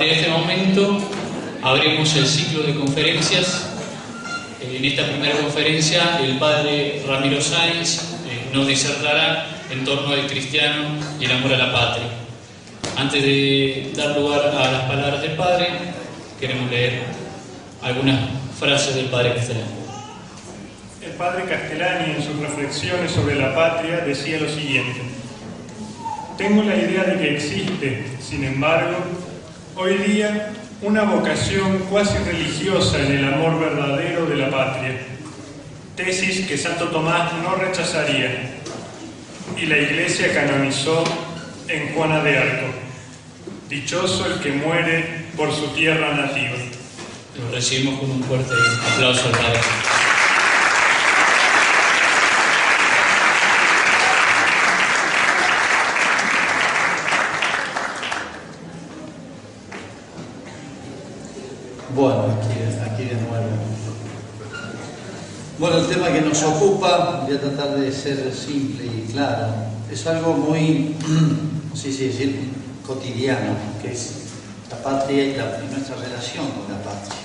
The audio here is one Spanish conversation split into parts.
En este momento abrimos el ciclo de conferencias. En esta primera conferencia el padre Ramiro Sáenz eh, nos disertará en torno al cristiano y el amor a la patria. Antes de dar lugar a las palabras del padre, queremos leer algunas frases del padre Castellani. El padre Castellani en sus reflexiones sobre la patria decía lo siguiente. Tengo la idea de que existe, sin embargo, hoy día una vocación cuasi religiosa en el amor verdadero de la patria, tesis que Santo Tomás no rechazaría y la Iglesia canonizó en Juana de Arco. Dichoso el que muere por su tierra nativa. Lo recibimos con un fuerte aplauso al Bueno, aquí, de nuevo. Bueno, el tema que nos ocupa, voy a tratar de ser simple y claro, es algo muy, sí, sí, decir, cotidiano, que es la patria y nuestra relación con la patria.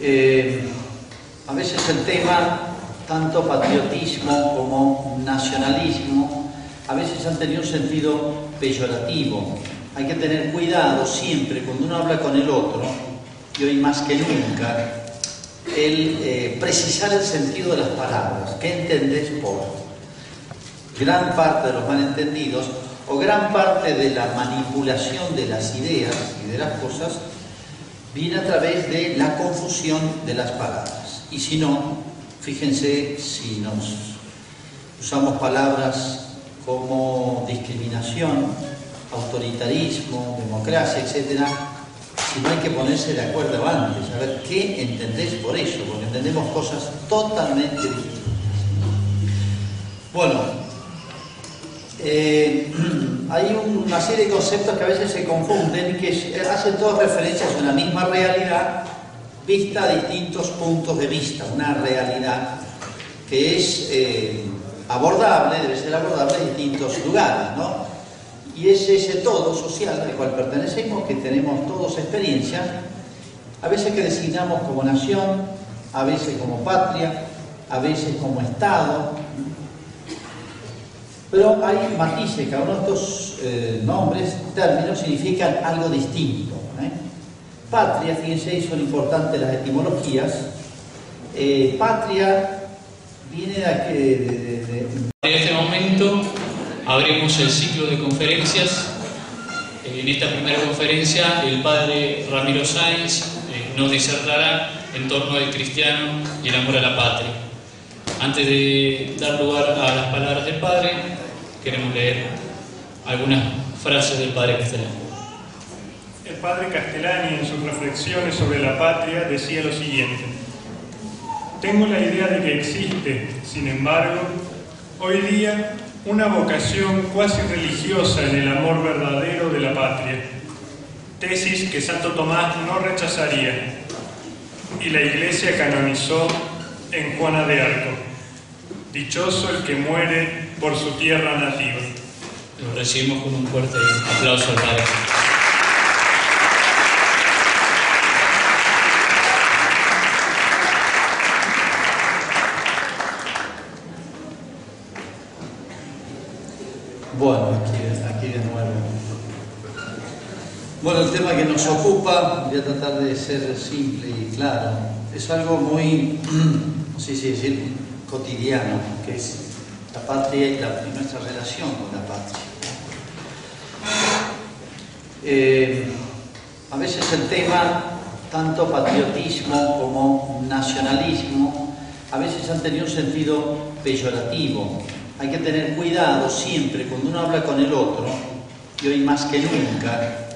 Eh, a veces el tema, tanto patriotismo como nacionalismo, a veces han tenido un sentido peyorativo. Hay que tener cuidado siempre cuando uno habla con el otro, y hoy más que nunca, el eh, precisar el sentido de las palabras. ¿Qué entendés por? Gran parte de los malentendidos o gran parte de la manipulación de las ideas y de las cosas viene a través de la confusión de las palabras. Y si no, fíjense si nos usamos palabras como discriminación, autoritarismo, democracia, etc., si no hay que ponerse de acuerdo antes, a ver qué entendés por eso, porque entendemos cosas totalmente distintas. Bueno, eh, hay una serie de conceptos que a veces se confunden y que eh, hacen todas referencias a una misma realidad vista a distintos puntos de vista, una realidad que es eh, abordable, debe ser abordable en distintos lugares, ¿no? Y es ese todo social al cual pertenecemos, que tenemos todos experiencia, a veces que designamos como nación, a veces como patria, a veces como Estado, pero hay matices, cada uno de estos eh, nombres, términos, significan algo distinto. ¿eh? Patria, fíjense, son importantes las etimologías. Eh, patria viene de- de- de- En este momento abrimos el ciclo de conferencias. En esta primera conferencia el padre Ramiro Sáenz eh, nos disertará en torno al cristiano y el amor a la patria. Antes de dar lugar a las palabras del padre, queremos leer algunas frases del padre Castellani. El padre Castellani en sus reflexiones sobre la patria decía lo siguiente. Tengo la idea de que existe, sin embargo, hoy día una vocación cuasi religiosa en el amor verdadero de la patria, tesis que Santo Tomás no rechazaría y la Iglesia canonizó en Juana de Arco. Dichoso el que muere por su tierra nativa. Lo recibimos con un fuerte aplauso al Bueno, aquí, de nuevo. Bueno, el tema que nos ocupa, voy a tratar de ser simple y claro, es algo muy, sí, sí, decir, cotidiano, que es la patria y nuestra relación con la patria. Eh, a veces el tema, tanto patriotismo como nacionalismo, a veces han tenido un sentido peyorativo. Hay que tener cuidado siempre cuando uno habla con el otro, y hoy más que nunca,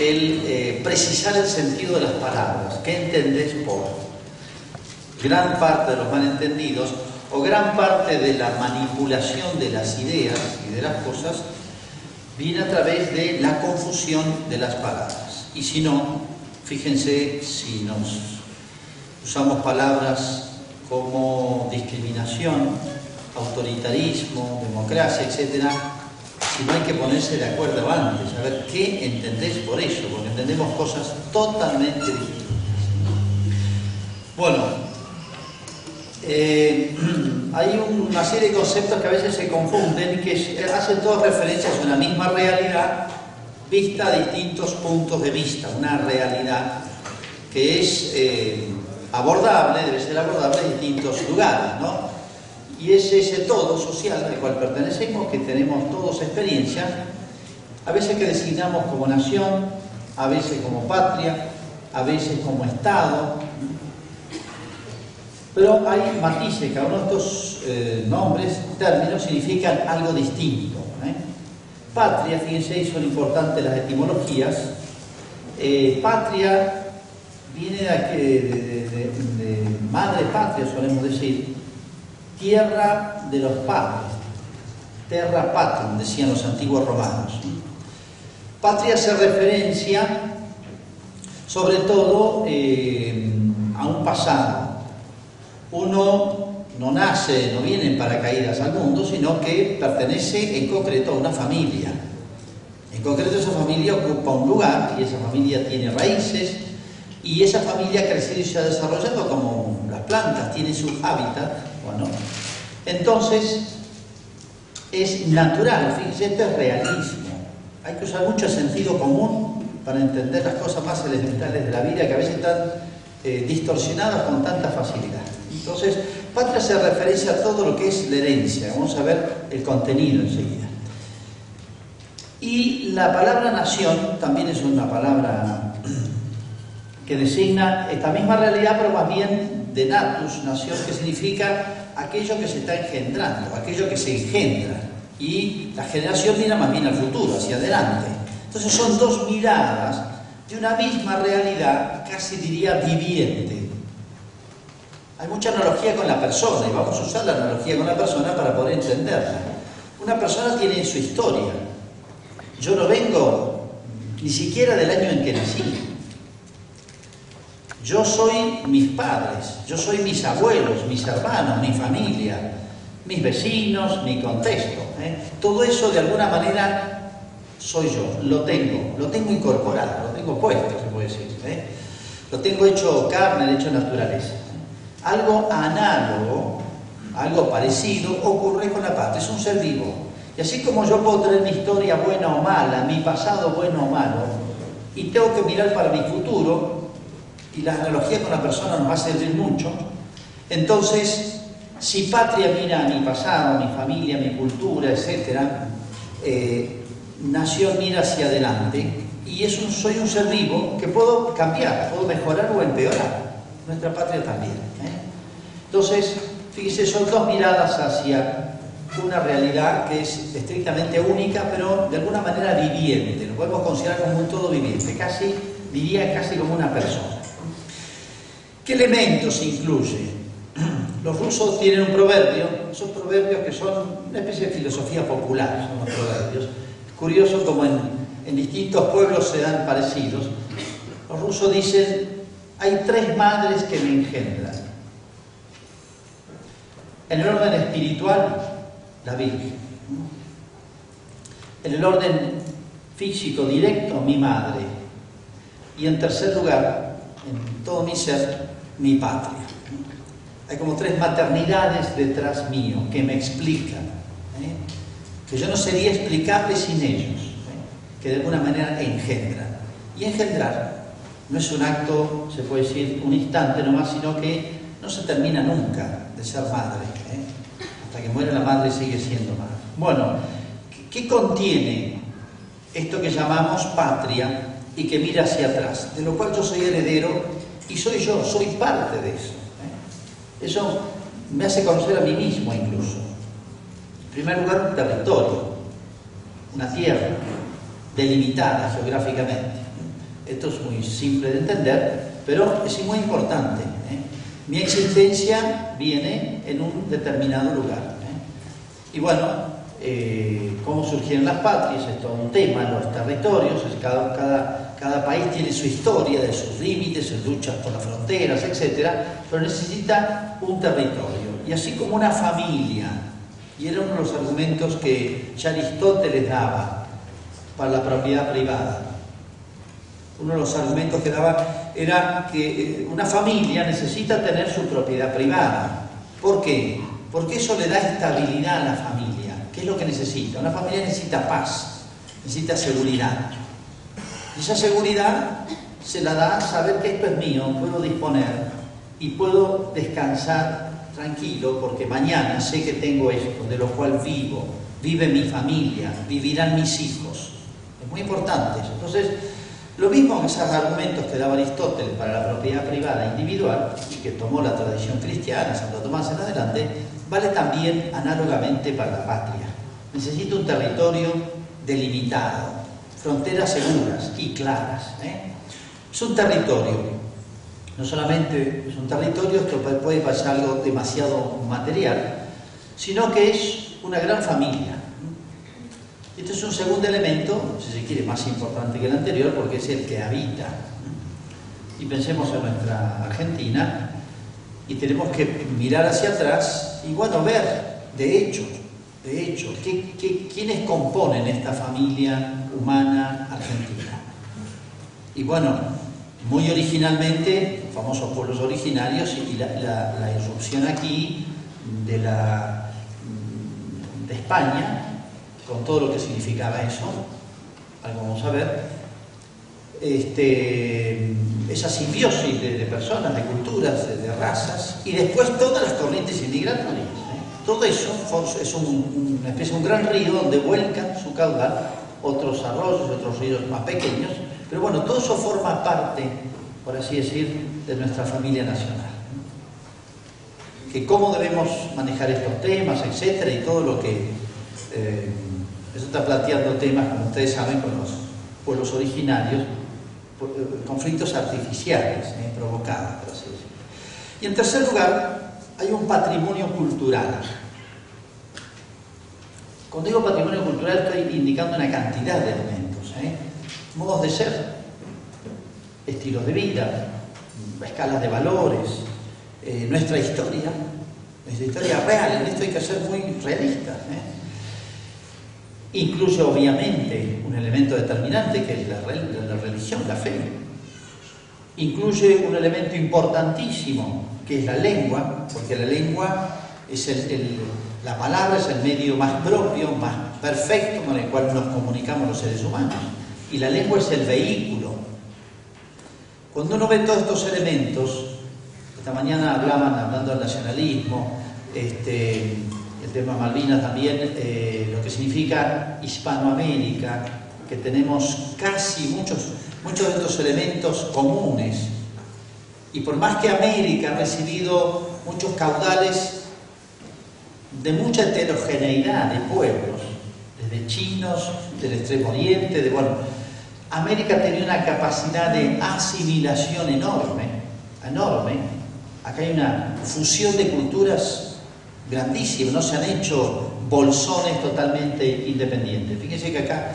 el eh, precisar el sentido de las palabras. ¿Qué entendés por? Gran parte de los malentendidos o gran parte de la manipulación de las ideas y de las cosas viene a través de la confusión de las palabras. Y si no, fíjense si nos usamos palabras como discriminación, autoritarismo, democracia, etc., sino hay que ponerse de acuerdo antes, a ver qué entendés por eso, porque entendemos cosas totalmente distintas. Bueno, eh, hay una serie de conceptos que a veces se confunden y que hacen todas referencias a una misma realidad vista a distintos puntos de vista, una realidad que es eh, abordable, debe ser abordable en distintos lugares, ¿no? Y es ese todo social al cual pertenecemos, que tenemos todos experiencia, a veces que designamos como nación, a veces como patria, a veces como Estado, pero hay matices, cada uno de estos eh, nombres, términos, significan algo distinto. ¿eh? Patria, fíjense, son importantes las etimologías. Eh, patria viene de, de, madre patria, solemos decir, tierra de los padres, terra patrum, decían los antiguos romanos. Patria hace referencia sobre todo a un pasado, uno no nace, no viene en paracaídas al mundo, sino que pertenece en concreto a una familia. En concreto esa familia ocupa un lugar y esa familia tiene raíces y esa familia ha crecido y se ha desarrollado como las plantas, tiene su hábitat. Entonces es natural, fíjense, esto es realismo. Hay que usar mucho sentido común para entender las cosas más elementales de la vida que a veces están eh, distorsionadas con tanta facilidad. Entonces, patria se referencia a todo lo que es la herencia. Vamos a ver el contenido enseguida. Y la palabra nación también es una palabra que designa esta misma realidad, pero más bien de natus, nación, que significa aquello que se está engendrando, aquello que se engendra. Y la generación mira más bien al futuro, hacia adelante. Entonces son dos miradas de una misma realidad, casi diría viviente. Hay mucha analogía con la persona y vamos a usar la analogía con la persona para poder entenderla. Una persona tiene su historia. Yo no vengo ni siquiera del año en que nací. Yo soy mis padres, yo soy mis abuelos, mis hermanos, mi familia, mis vecinos, mi contexto. ¿eh? Todo eso de alguna manera soy yo, lo tengo, lo tengo incorporado, lo tengo puesto, se puede decir. ¿eh? Lo tengo hecho carne, hecho naturaleza. Algo análogo, algo parecido, ocurre con la patria, es un ser vivo. Y así como yo puedo tener mi historia buena o mala, mi pasado bueno o malo, y tengo que mirar para mi futuro, y la analogía con la persona nos va a servir mucho, entonces, si patria mira a mi pasado, a mi familia, a mi cultura, etc., eh, nación mira hacia adelante, y es un, soy un ser vivo que puedo cambiar, puedo mejorar o empeorar nuestra patria también. ¿eh? Entonces, fíjese, son dos miradas hacia una realidad que es estrictamente única, pero de alguna manera viviente, lo podemos considerar como un todo viviente, casi, diría casi como una persona. ¿Qué elementos incluye? Los rusos tienen un proverbio, son proverbios que son una especie de filosofía popular, son los proverbios. Es curioso como en, en distintos pueblos se dan parecidos. Los rusos dicen, hay tres madres que me engendran. En el orden espiritual, la Virgen. En el orden físico directo, mi madre. Y en tercer lugar, en todo mi ser, mi patria. Hay como tres maternidades detrás mío que me explican, ¿eh? que yo no sería explicable sin ellos, ¿eh? que de alguna manera engendran. Y engendrar no es un acto, se puede decir, un instante nomás, sino que no se termina nunca de ser madre. ¿eh? Hasta que muere la madre sigue siendo madre. Bueno, ¿qué contiene esto que llamamos patria y que mira hacia atrás? De lo cual yo soy heredero y soy yo, soy parte de eso. ¿eh? Eso me hace conocer a mí mismo incluso. En primer lugar, un territorio, una tierra delimitada geográficamente esto es muy simple de entender, pero es muy importante. ¿eh? Mi existencia viene en un determinado lugar. ¿eh? Y bueno, eh, cómo surgieron las patrias, es todo un tema, los territorios, cada, cada, cada, país tiene su historia de sus límites, sus luchas por las fronteras, etc., pero necesita un territorio. Y así como una familia Y era uno de los argumentos que ya Aristóteles daba para la propiedad privada. Uno de los argumentos que daba era que eh, una familia necesita tener su propiedad privada. ¿Por qué? Porque eso le da estabilidad a la familia. ¿Qué es lo que necesita? Una familia necesita paz, necesita seguridad. Esa seguridad se la da saber que esto es mío, puedo disponer y puedo descansar tranquilo porque mañana sé que tengo esto, de lo cual vivo, vive mi familia, vivirán mis hijos. Es muy importante eso. Entonces, lo mismo que esos argumentos que daba Aristóteles para la propiedad privada individual y que tomó la tradición cristiana, Santo Tomás en adelante, vale también análogamente para la patria. Necesita un territorio delimitado, fronteras seguras y claras. ¿eh? Es un territorio no solamente es un territorio, esto puede pasar algo demasiado material, sino que es una gran familia. Este es un segundo elemento, si se quiere, más importante que el anterior, porque es el que habita. Y pensemos en nuestra Argentina, y tenemos que mirar hacia atrás y, bueno, ver, de hecho, de hecho, quiénes componen esta familia humana argentina. Y bueno, muy originalmente, famosos pueblos originarios y la, irrupción aquí de, la, de España, con todo lo que significaba eso, algo vamos a ver, este, esa simbiosis de, personas, de culturas, de, razas, y después todas las corrientes inmigratorias. Todo eso es un, una especie un gran río donde vuelcan su caudal otros arroyos, otros ríos más pequeños, pero bueno, todo eso forma parte, por así decir, de nuestra familia nacional. Que cómo debemos manejar estos temas, etcétera, y todo lo que eh, eso está planteando temas, como ustedes saben, con los pueblos originarios, eh, conflictos artificiales eh, provocados, por así decirlo. Y en tercer lugar, hay un patrimonio cultural. Cuando digo patrimonio cultural estoy indicando una cantidad de elementos. ¿eh? modos de ser, estilos de vida, escalas de valores, eh, nuestra historia, nuestra historia real, en esto hay que ser muy realistas. ¿eh? Incluye obviamente un elemento determinante que es la, religión, la fe. Incluye un elemento importantísimo que es la lengua, porque la lengua es la palabra, es el medio más propio, más perfecto con el cual nos comunicamos los seres humanos y la lengua es el vehículo. Cuando uno ve todos estos elementos, esta mañana hablaban, hablando del nacionalismo, este, el tema Malvinas también, eh, lo que significa Hispanoamérica, que tenemos casi muchos, muchos de estos elementos comunes. Y por más que América ha recibido muchos caudales de mucha heterogeneidad de pueblos, desde chinos, del extremo oriente, de bueno, América tenía una capacidad de asimilación enorme, enorme. Acá hay una fusión de culturas grandísima, no se han hecho bolsones totalmente independientes. Fíjense que acá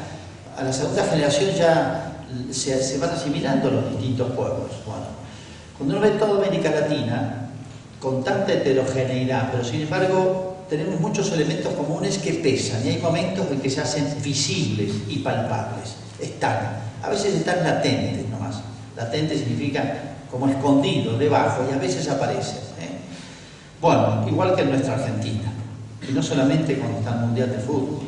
a la segunda generación ya se, van asimilando los distintos pueblos. Cuando uno ve toda América Latina, con tanta heterogeneidad, pero sin embargo tenemos muchos elementos comunes que pesan y hay momentos en que se hacen visibles y palpables están. A veces están latentes nomás. Latente significa como escondido, debajo, y a veces aparecen. ¿eh? Bueno, igual que en nuestra Argentina. Y no solamente cuando está el Mundial de Fútbol,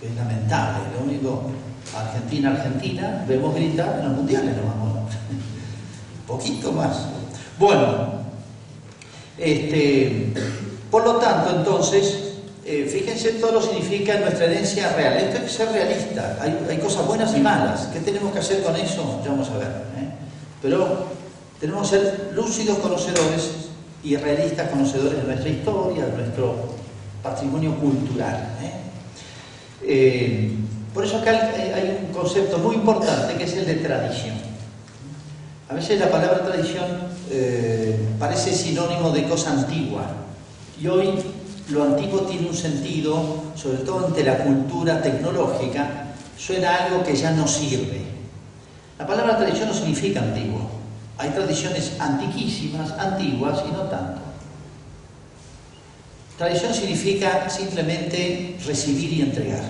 que es lamentable. Lo único, Argentina, Argentina, vemos gritar en los mundiales, no vamos. Poquito más. Bueno, este, por lo tanto, entonces, eh, fíjense todo lo que significa nuestra herencia real. Esto hay que ser realista. Hay, cosas buenas y malas. ¿Qué tenemos que hacer con eso? Ya vamos a ver. ¿eh? Pero tenemos que ser lúcidos conocedores y realistas conocedores de nuestra historia, de nuestro patrimonio cultural. ¿eh? por eso acá hay un concepto muy importante que es el de tradición. A veces la palabra tradición parece sinónimo de cosa antigua. Y hoy lo antiguo tiene un sentido, sobre todo ante la cultura tecnológica, suena algo que ya no sirve. La palabra tradición no significa antiguo. Hay tradiciones antiquísimas, antiguas y no tanto. Tradición significa simplemente recibir y entregar.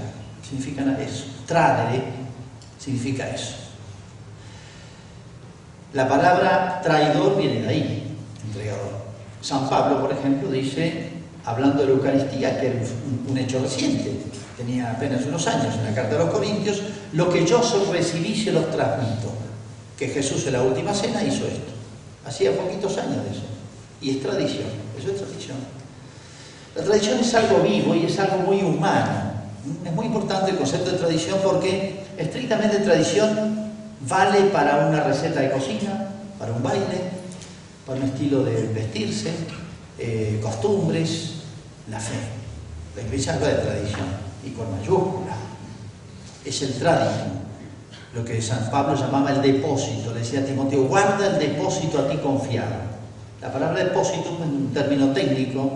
Significa eso. Tradere significa eso. La palabra traidor viene de ahí, entregador. San Pablo, por ejemplo, dice, hablando de la Eucaristía, que era un, hecho reciente, tenía apenas unos años en la carta de los Corintios, lo que yo recibí se los transmito. Que Jesús en la última cena hizo esto. Hacía poquitos años de eso. Y es tradición, eso es tradición. La tradición es algo vivo y es algo muy humano. Es muy importante el concepto de tradición porque estrictamente tradición Vale para una receta de cocina, para un baile, para un estilo de vestirse, eh, costumbres, la fe. La iglesia habla de tradición y con mayúscula. Es el tradición, lo que San Pablo llamaba el depósito. Le decía a Timoteo, guarda el depósito a ti confiado. La palabra depósito es un término técnico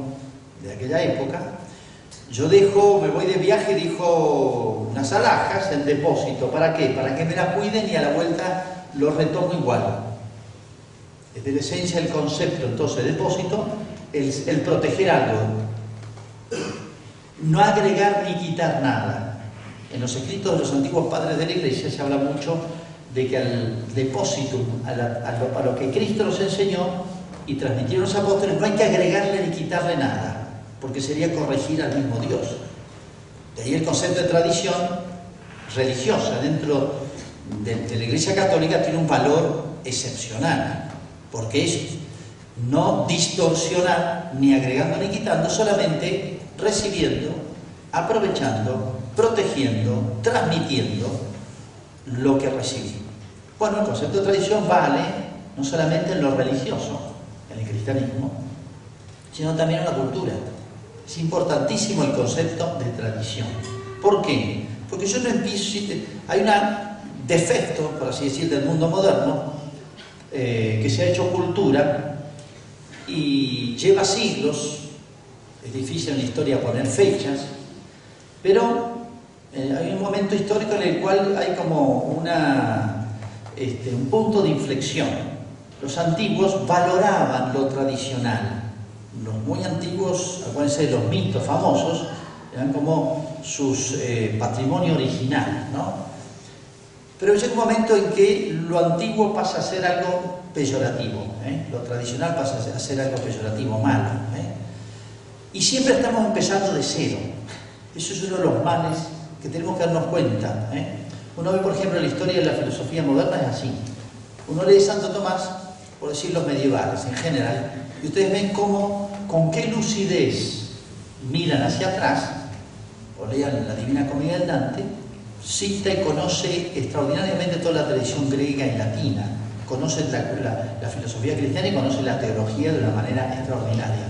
de aquella época. Yo dejo, me voy de viaje, dijo unas alhajas en depósito. ¿Para qué? Para que me la cuiden y a la vuelta lo retomo igual. Es de la esencia el concepto, entonces, depósito, el, el proteger algo. No agregar ni quitar nada. En los escritos de los antiguos padres de la iglesia se habla mucho de que al depósito, a lo, que Cristo nos enseñó y transmitieron los apóstoles, no hay que agregarle ni quitarle nada, porque sería corregir al mismo Dios. De ahí el concepto de tradición religiosa dentro de, la Iglesia Católica tiene un valor excepcional, porque es no distorsionar ni agregando ni quitando, solamente recibiendo, aprovechando, protegiendo, transmitiendo lo que recibí. Bueno, el concepto de tradición vale no solamente en lo religioso, en el cristianismo, sino también en la cultura. Es importantísimo el concepto de tradición. ¿Por qué? Porque yo no empiezo, hay un defecto, por así decir, del mundo moderno, eh, que se ha hecho cultura y lleva siglos, es difícil en la historia poner fechas, pero eh, hay un momento histórico en el cual hay como este, un punto de inflexión. Los antiguos valoraban lo tradicional, los muy antiguos, acuérdense de los mitos famosos, eran como su eh, patrimonio original, ¿no? Pero llega un momento en que lo antiguo pasa a ser algo peyorativo, ¿eh? lo tradicional pasa a ser algo peyorativo, malo. ¿eh? Y siempre estamos empezando de cero. Eso es uno de los males que tenemos que darnos cuenta. Uno ve, por ejemplo, la historia de la filosofía moderna es así. Uno lee Santo Tomás, por decir los medievales en general, y ustedes ven cómo, con qué lucidez miran hacia atrás, o lean la Divina Comedia del Dante, cita y conoce extraordinariamente toda la tradición griega y latina, conoce la, filosofía cristiana y conoce la teología de una manera extraordinaria.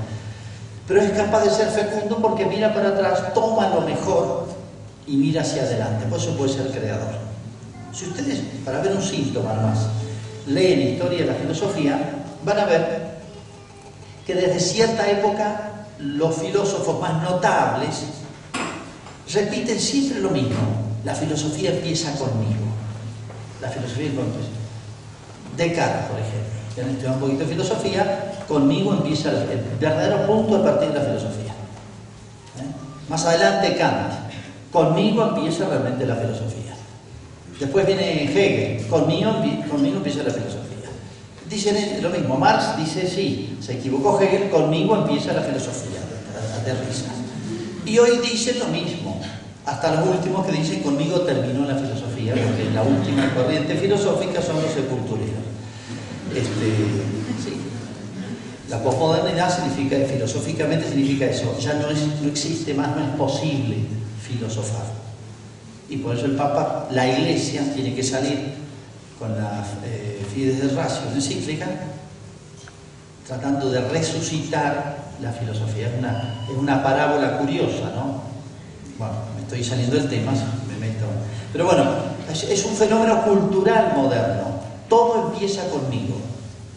Pero es capaz de ser fecundo porque mira para atrás, toma lo mejor y mira hacia adelante. Por eso puede ser creador. Si ustedes, para ver un síntoma más, leen historia de la filosofía, van a ver que desde cierta época los filósofos más notables repiten siempre lo mismo. La filosofía empieza conmigo. La filosofía conmigo. Descartes, por ejemplo, que han estudiado un poquito de filosofía, conmigo empieza el verdadero punto a partir de la filosofía. ¿Eh? Más adelante Kant, conmigo empieza realmente la filosofía. Después viene Hegel, conmigo, conmigo empieza la filosofía. Dicen lo mismo, Marx dice, sí, se equivocó Hegel, conmigo empieza la filosofía, aterriza. Y hoy dicen lo mismo, hasta los últimos que dicen, conmigo terminó la filosofía, porque la última corriente filosófica son los sepultureros. Este, sí. La posmodernidad significa, filosóficamente significa eso, ya no, no existe más, no es posible filosofar. Y por eso el Papa, la Iglesia, tiene que salir con la eh, Fides de Ratio encíclica, tratando de resucitar la filosofía. Es una, es una parábola curiosa, ¿no? Bueno, me estoy saliendo del tema, me meto. Pero bueno, es, es un fenómeno cultural moderno. Todo empieza conmigo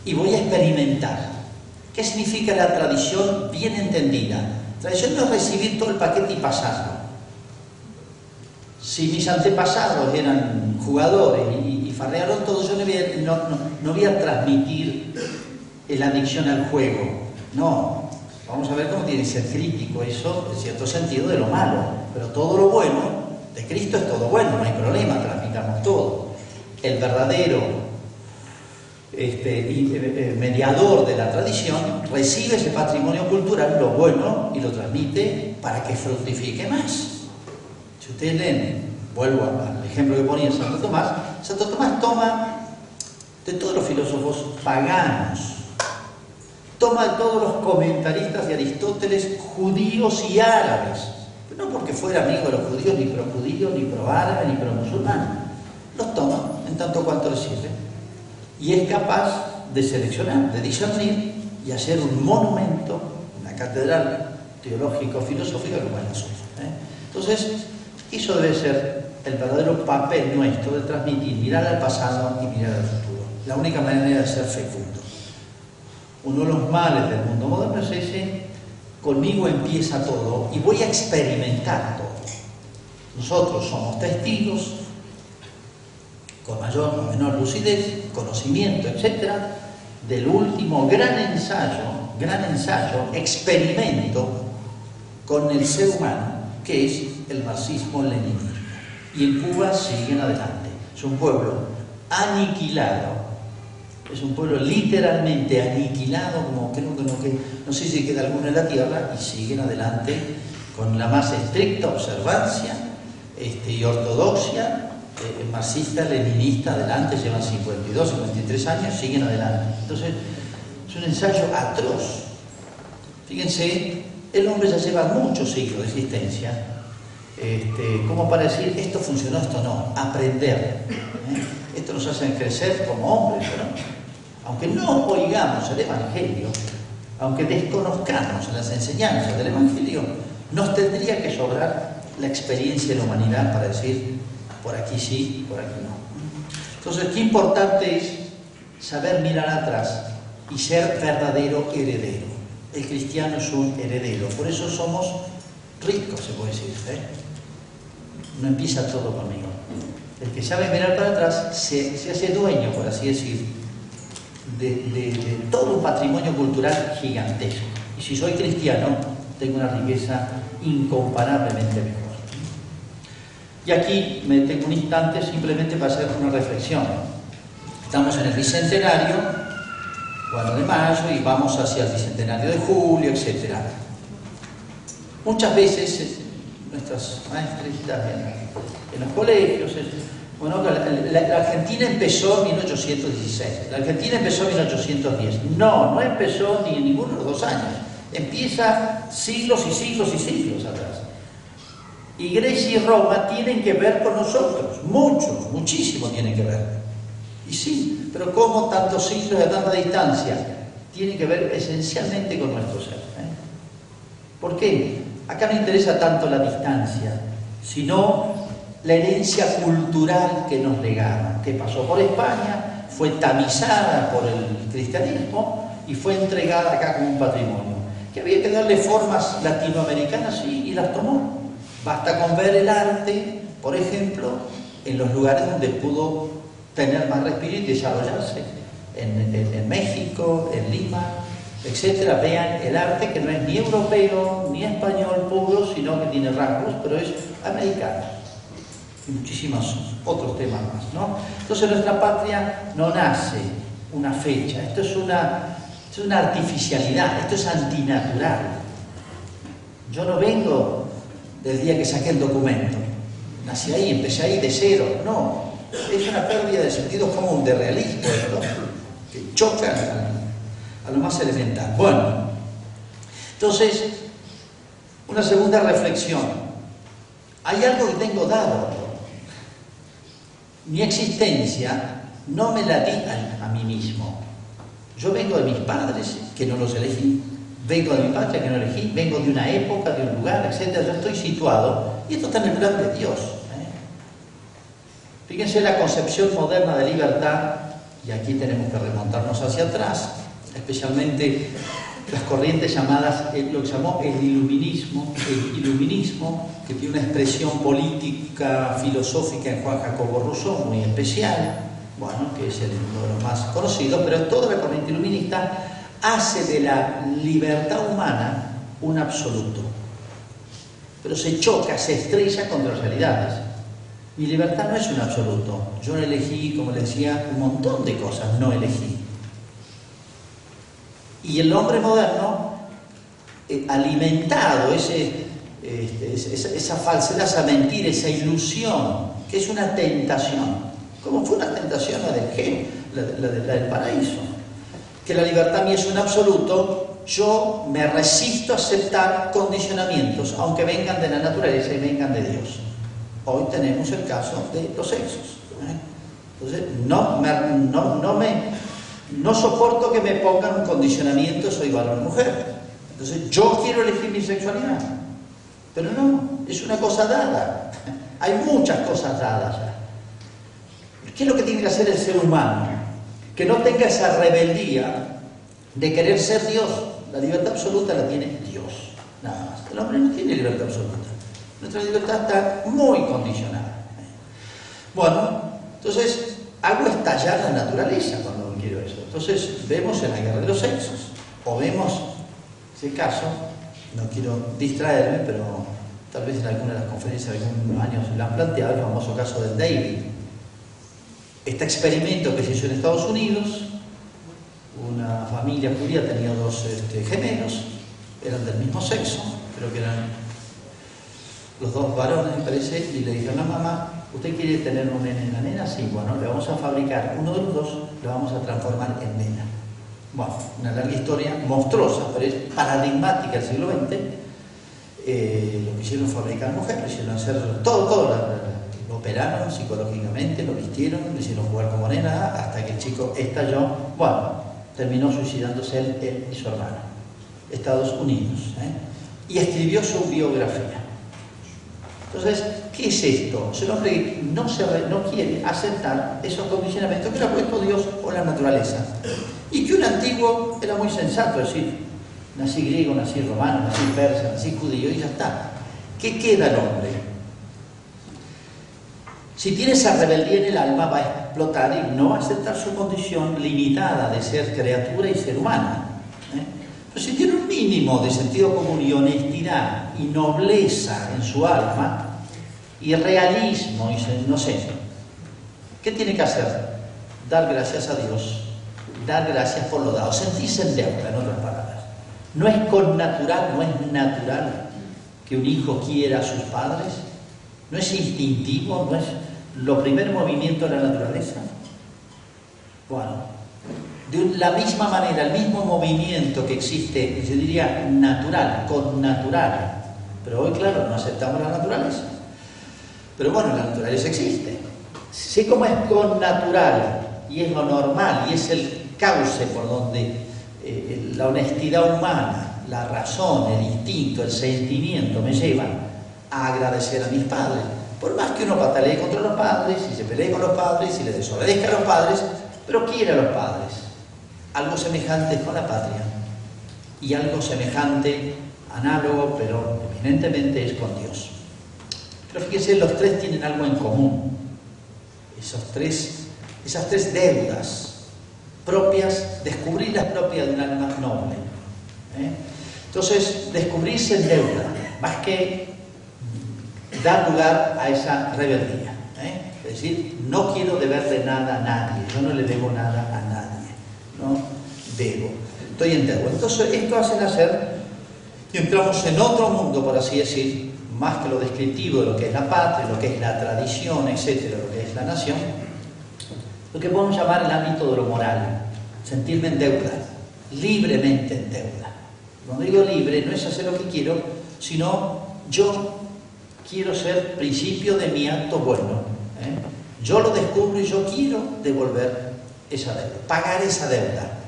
y voy a experimentar. ¿Qué significa la tradición bien entendida? Tradición no es recibir todo el paquete y pasarlo. Si mis antepasados eran jugadores y farrearon todo, yo no voy, a, transmitir la adicción al juego, no. vamos a ver cómo tiene que ser crítico eso, en cierto sentido, de lo malo. Pero todo lo bueno de Cristo es todo bueno, no hay problema, transmitamos todo. El verdadero este, eh, eh, mediador de la tradición recibe ese patrimonio cultural, lo bueno, y lo transmite para que fructifique más. Si ustedes leen, vuelvo al ejemplo que ponía Santo Tomás, Santo Tomás toma de todos los filósofos paganos, toma de todos los comentaristas de Aristóteles judíos y árabes, no porque fuera amigo de los judíos, ni pro judío, ni pro árabe, ni pro musulmán, los toma en tanto cuanto les sirve y es capaz de seleccionar, de discernir y hacer un monumento, una catedral teológico-filosófica como es la suya. ¿eh? Entonces, eso debe ser el verdadero papel nuestro de transmitir, mirar al pasado y mirar al futuro la única manera de ser fecundo. Uno de los males del mundo moderno es ese, conmigo empieza todo y voy a experimentar todo. Nosotros somos testigos, con mayor o menor lucidez, conocimiento, etc., del último gran ensayo, gran ensayo, experimento con el ser humano, que es el marxismo-leninismo. Y en Cuba siguen adelante. Es un pueblo aniquilado es un pueblo literalmente aniquilado, como que no, que no sé si queda alguno en la tierra, y siguen adelante con la más estricta observancia este, y ortodoxia eh, marxista, leninista, adelante, llevan 52, 53 años, siguen adelante. Entonces, es un ensayo atroz. Fíjense, el hombre ya lleva muchos siglos de existencia, este, como para decir, esto funcionó, esto no, aprender. ¿eh? Esto nos hace crecer como hombres, ¿no? aunque no oigamos el Evangelio, aunque desconozcamos las enseñanzas del Evangelio, nos tendría que sobrar la experiencia de la humanidad para decir, por aquí sí, por aquí no. Entonces, qué importante es saber mirar atrás y ser verdadero heredero. El cristiano es un heredero, por eso somos ricos, se puede decir. ¿eh? No empieza todo conmigo. El que sabe mirar para atrás se, se hace dueño, por así decir, de, todo un patrimonio cultural gigantesco. Y si soy cristiano, tengo una riqueza incomparablemente mejor. Y aquí me tengo un instante simplemente para hacer una reflexión. Estamos en el bicentenario, 4 de mayo, y vamos hacia el bicentenario de julio, etc. Muchas veces nuestras maestras en, los colegios, bueno, la, Argentina empezó en 1816, la Argentina empezó en 1810. No, no empezó ni en ninguno de los dos años. Empieza siglos y siglos y siglos atrás. Y Grecia y Roma tienen que ver con nosotros, muchos, muchísimo tienen que ver. Y sí, pero ¿cómo tantos siglos de tanta distancia? Tiene que ver esencialmente con nuestro ser. ¿eh? ¿Por qué? Acá no interesa tanto la distancia, sino la herencia cultural que nos legaron, que pasó por España, fue tamizada por el cristianismo y fue entregada acá como un patrimonio. Que había que darle formas latinoamericanas y, las tomó. Basta con ver el arte, por ejemplo, en los lugares donde pudo tener más respiro y desarrollarse. En, México, en Lima, etcétera, vean el arte que no es ni europeo ni español puro, sino que tiene rasgos, pero es americano y muchísimos otros temas más. ¿no? Entonces nuestra patria no nace una fecha, esto es una, es una artificialidad, esto es antinatural. Yo no vengo del día que saqué el documento, nací ahí, empecé ahí de cero, no, es una pérdida de sentido común, de realismo, que choca a, lo más elemental. Bueno, entonces, una segunda reflexión. Hay algo que tengo dado, mi existencia no me la di a, mí mismo. Yo vengo de mis padres, que no los elegí, vengo de mi patria, que no elegí, vengo de una época, de un lugar, etc. Yo estoy situado y esto está en el plan de Dios. ¿eh? Fíjense la concepción moderna de libertad, y aquí tenemos que remontarnos hacia atrás, especialmente las corrientes llamadas, eh, lo que llamó el iluminismo, el iluminismo, que tiene una expresión política, filosófica en Juan Jacobo Rousseau muy especial, bueno, que es el, uno de los más conocidos, pero toda la corriente iluminista hace de la libertad humana un absoluto. Pero se choca, se estrella contra realidades. Mi libertad no es un absoluto. Yo elegí, como le decía, un montón de cosas, no elegí. Y el hombre moderno, eh, alimentado ese, este, esa, falsedad, esa mentira, esa ilusión, que es una tentación, como fue una tentación la del gen, la, del paraíso, que la libertad mía es un absoluto, yo me resisto a aceptar condicionamientos, aunque vengan de la naturaleza y vengan de Dios. Hoy tenemos el caso de los sexos. ¿eh? Entonces, no, me, no soporto que me pongan un condicionamiento, soy varón mujer. Entonces, yo quiero elegir mi sexualidad. Pero no, es una cosa dada. Hay muchas cosas dadas ya. ¿Qué es lo que tiene que hacer el ser humano? Que no tenga esa rebeldía de querer ser Dios. La libertad absoluta la tiene Dios, nada más. El hombre no tiene libertad absoluta. Nuestra libertad está muy condicionada. Bueno, entonces hago estallar la naturaleza. Entonces vemos en la guerra de los sexos, o vemos, ese caso, no quiero distraerme, pero tal vez en alguna de las conferencias de algunos años lo han planteado, el famoso caso del David. Este experimento que se hizo en Estados Unidos, una familia judía tenía dos este, gemelos, eran del mismo sexo, creo que eran los dos varones, me parece, y le dijeron a la mamá, ¿usted quiere tener un nene en la nena? Sí, bueno, le vamos a fabricar uno de los dos, lo vamos a transformar en nena. Bueno, una larga historia monstruosa, pero es paradigmática del siglo XX. Eh, lo quisieron fabricar mujeres, lo hicieron hacer todo, todo, lo, lo operaron psicológicamente, lo vistieron, lo hicieron jugar como nena, hasta que el chico estalló. Bueno, terminó suicidándose él, él y su hermano, Estados Unidos, ¿eh? y escribió su biografía. Entonces, ¿qué es esto? Es un hombre que no, se, no quiere aceptar esos condicionamientos que le ha puesto Dios o la naturaleza. Y que un antiguo era muy sensato, es decir, nací griego, nací romano, nací persa, nací judío y ya está. ¿Qué queda el hombre? Si tiene esa rebeldía en el alma, va a explotar y no aceptar su condición limitada de ser criatura y ser humana. Pero si tiene un mínimo de sentido común y honestidad y nobleza en su alma, y realismo, y no sé, ¿qué tiene que hacer? Dar gracias a Dios, dar gracias por lo dado, sentirse en deuda, en otras palabras. No es con natural, no es natural que un hijo quiera a sus padres, no es instintivo, no es lo primer movimiento de la naturaleza. Bueno, de la misma manera, el mismo movimiento que existe, yo diría natural, con natural, pero hoy, claro, no aceptamos la naturaleza. Pero bueno, la naturaleza existe. Sé cómo es con natural y es lo normal y es el cauce por donde eh, la honestidad humana, la razón, el instinto, el sentimiento me llevan a agradecer a mis padres. Por más que uno patalee contra los padres, y se pelee con los padres, y le desobedezca a los padres, pero quiere a los padres. Algo semejante con la patria. Y algo semejante, análogo, pero eminentemente es con Dios. Pero fíjense, los tres tienen algo en común. Esos tres, esas tres deudas propias, descubrirlas propias de un alma noble. ¿eh? Entonces, descubrirse en deuda, más que dar lugar a esa rebeldía. ¿eh? Es decir, no quiero deberle nada a nadie, yo no le debo nada a nadie, debo, estoy en deuda. Entonces, esto hace nacer y entramos en otro mundo, por así decir, más que lo descriptivo de lo que es la patria, lo que es la tradición, etcétera, lo que es la nación, lo que podemos llamar el ámbito de lo moral, sentirme en deuda, libremente en deuda. Cuando digo libre, no es hacer lo que quiero, sino yo quiero ser principio de mi acto bueno. ¿eh? Yo lo descubro y yo quiero devolver esa deuda, pagar esa deuda,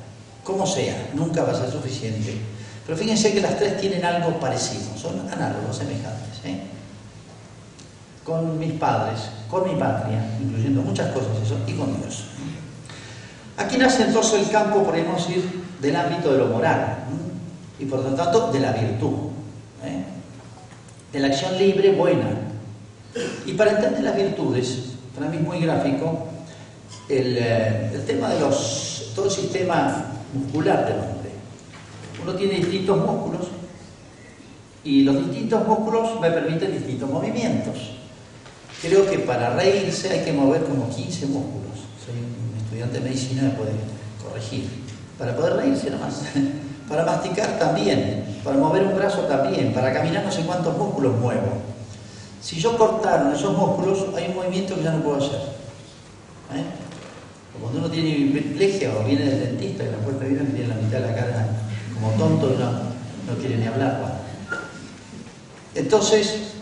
como sea, nunca va a ser suficiente. Pero fíjense que las tres tienen algo parecido, son análogos, semejantes. ¿eh? Con mis padres, con mi patria, incluyendo muchas cosas eso, y con Dios. Aquí nace entonces el campo, podemos decir, del ámbito de lo moral y por lo tanto de la virtud, ¿eh? de la acción libre buena. Y para entender las virtudes, para mí es muy gráfico, el, el tema de los, todo el sistema muscular del hombre. Uno tiene distintos músculos y los distintos músculos me permiten distintos movimientos. Creo que para reírse hay que mover como 15 músculos. Soy un estudiante de medicina, me puede corregir. Para poder reírse nomás. Para masticar también. Para mover un brazo también. Para caminar no sé cuántos músculos muevo. Si yo cortaron esos músculos, hay un movimiento que ya no puedo hacer. ¿Eh? Cuando uno tiene hemiplegia o viene del dentista y la puerta viene tiene la mitad de la cara como tonto y no, no quiere ni hablar. Entonces,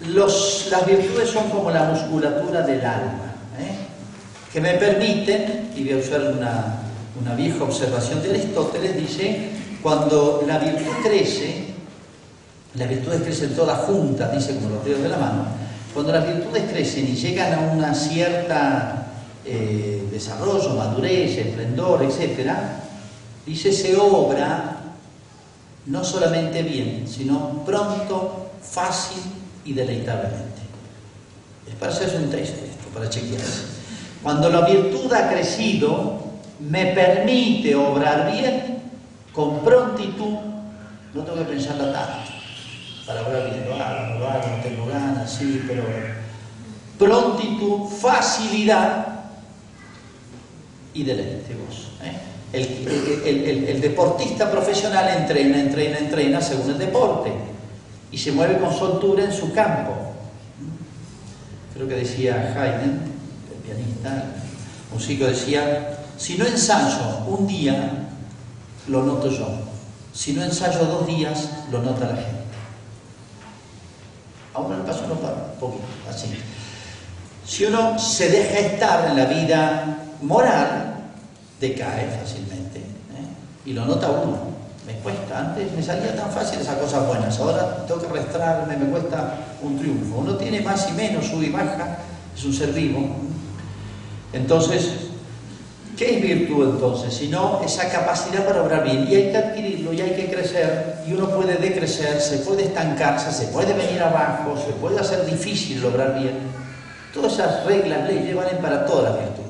las virtudes son como la musculatura del alma, ¿eh? que me permiten, y voy a usar una, una vieja observación de Aristóteles, dice, cuando la virtud crece, las virtudes crecen todas juntas, dice como los dedos de la mano, cuando las virtudes crecen y llegan a una cierta eh, desarrollo, madurez, esplendor, etc., dice, se obra no solamente bien, sino pronto, fácil y deleitablemente. Es para hacerse un test esto, para chequearse. Cuando la virtud ha crecido, me permite obrar bien, con prontitud, no tengo que pensarla tanto, para obrar bien, lo hago, no no tengo ganas, sí, pero prontitud, facilidad y deleite vos. ¿eh? El, deportista profesional entrena, entrena, entrena según el deporte y se mueve con soltura en su campo. Creo que decía Haydn, el pianista, un músico decía, si no ensayo un día, lo noto yo. Si no ensayo dos días, lo nota la gente. Aún el paso no para, un poquito, así. Si uno se deja estar en la vida moral, decae fácilmente. ¿eh? Y lo nota uno. Me cuesta. Antes me salía tan fácil esas cosas buenas. Ahora tengo que arrastrarme, me cuesta un triunfo. Uno tiene más y menos, sube y baja. Es un ser vivo. Entonces, ¿qué es virtud entonces? Sino esa capacidad para obrar bien. Y hay que adquirirlo y hay que crecer. Y uno puede decrecer, se puede estancarse, se puede venir abajo, se puede hacer difícil obrar bien. Todas esas reglas, leyes valen para todas las virtudes.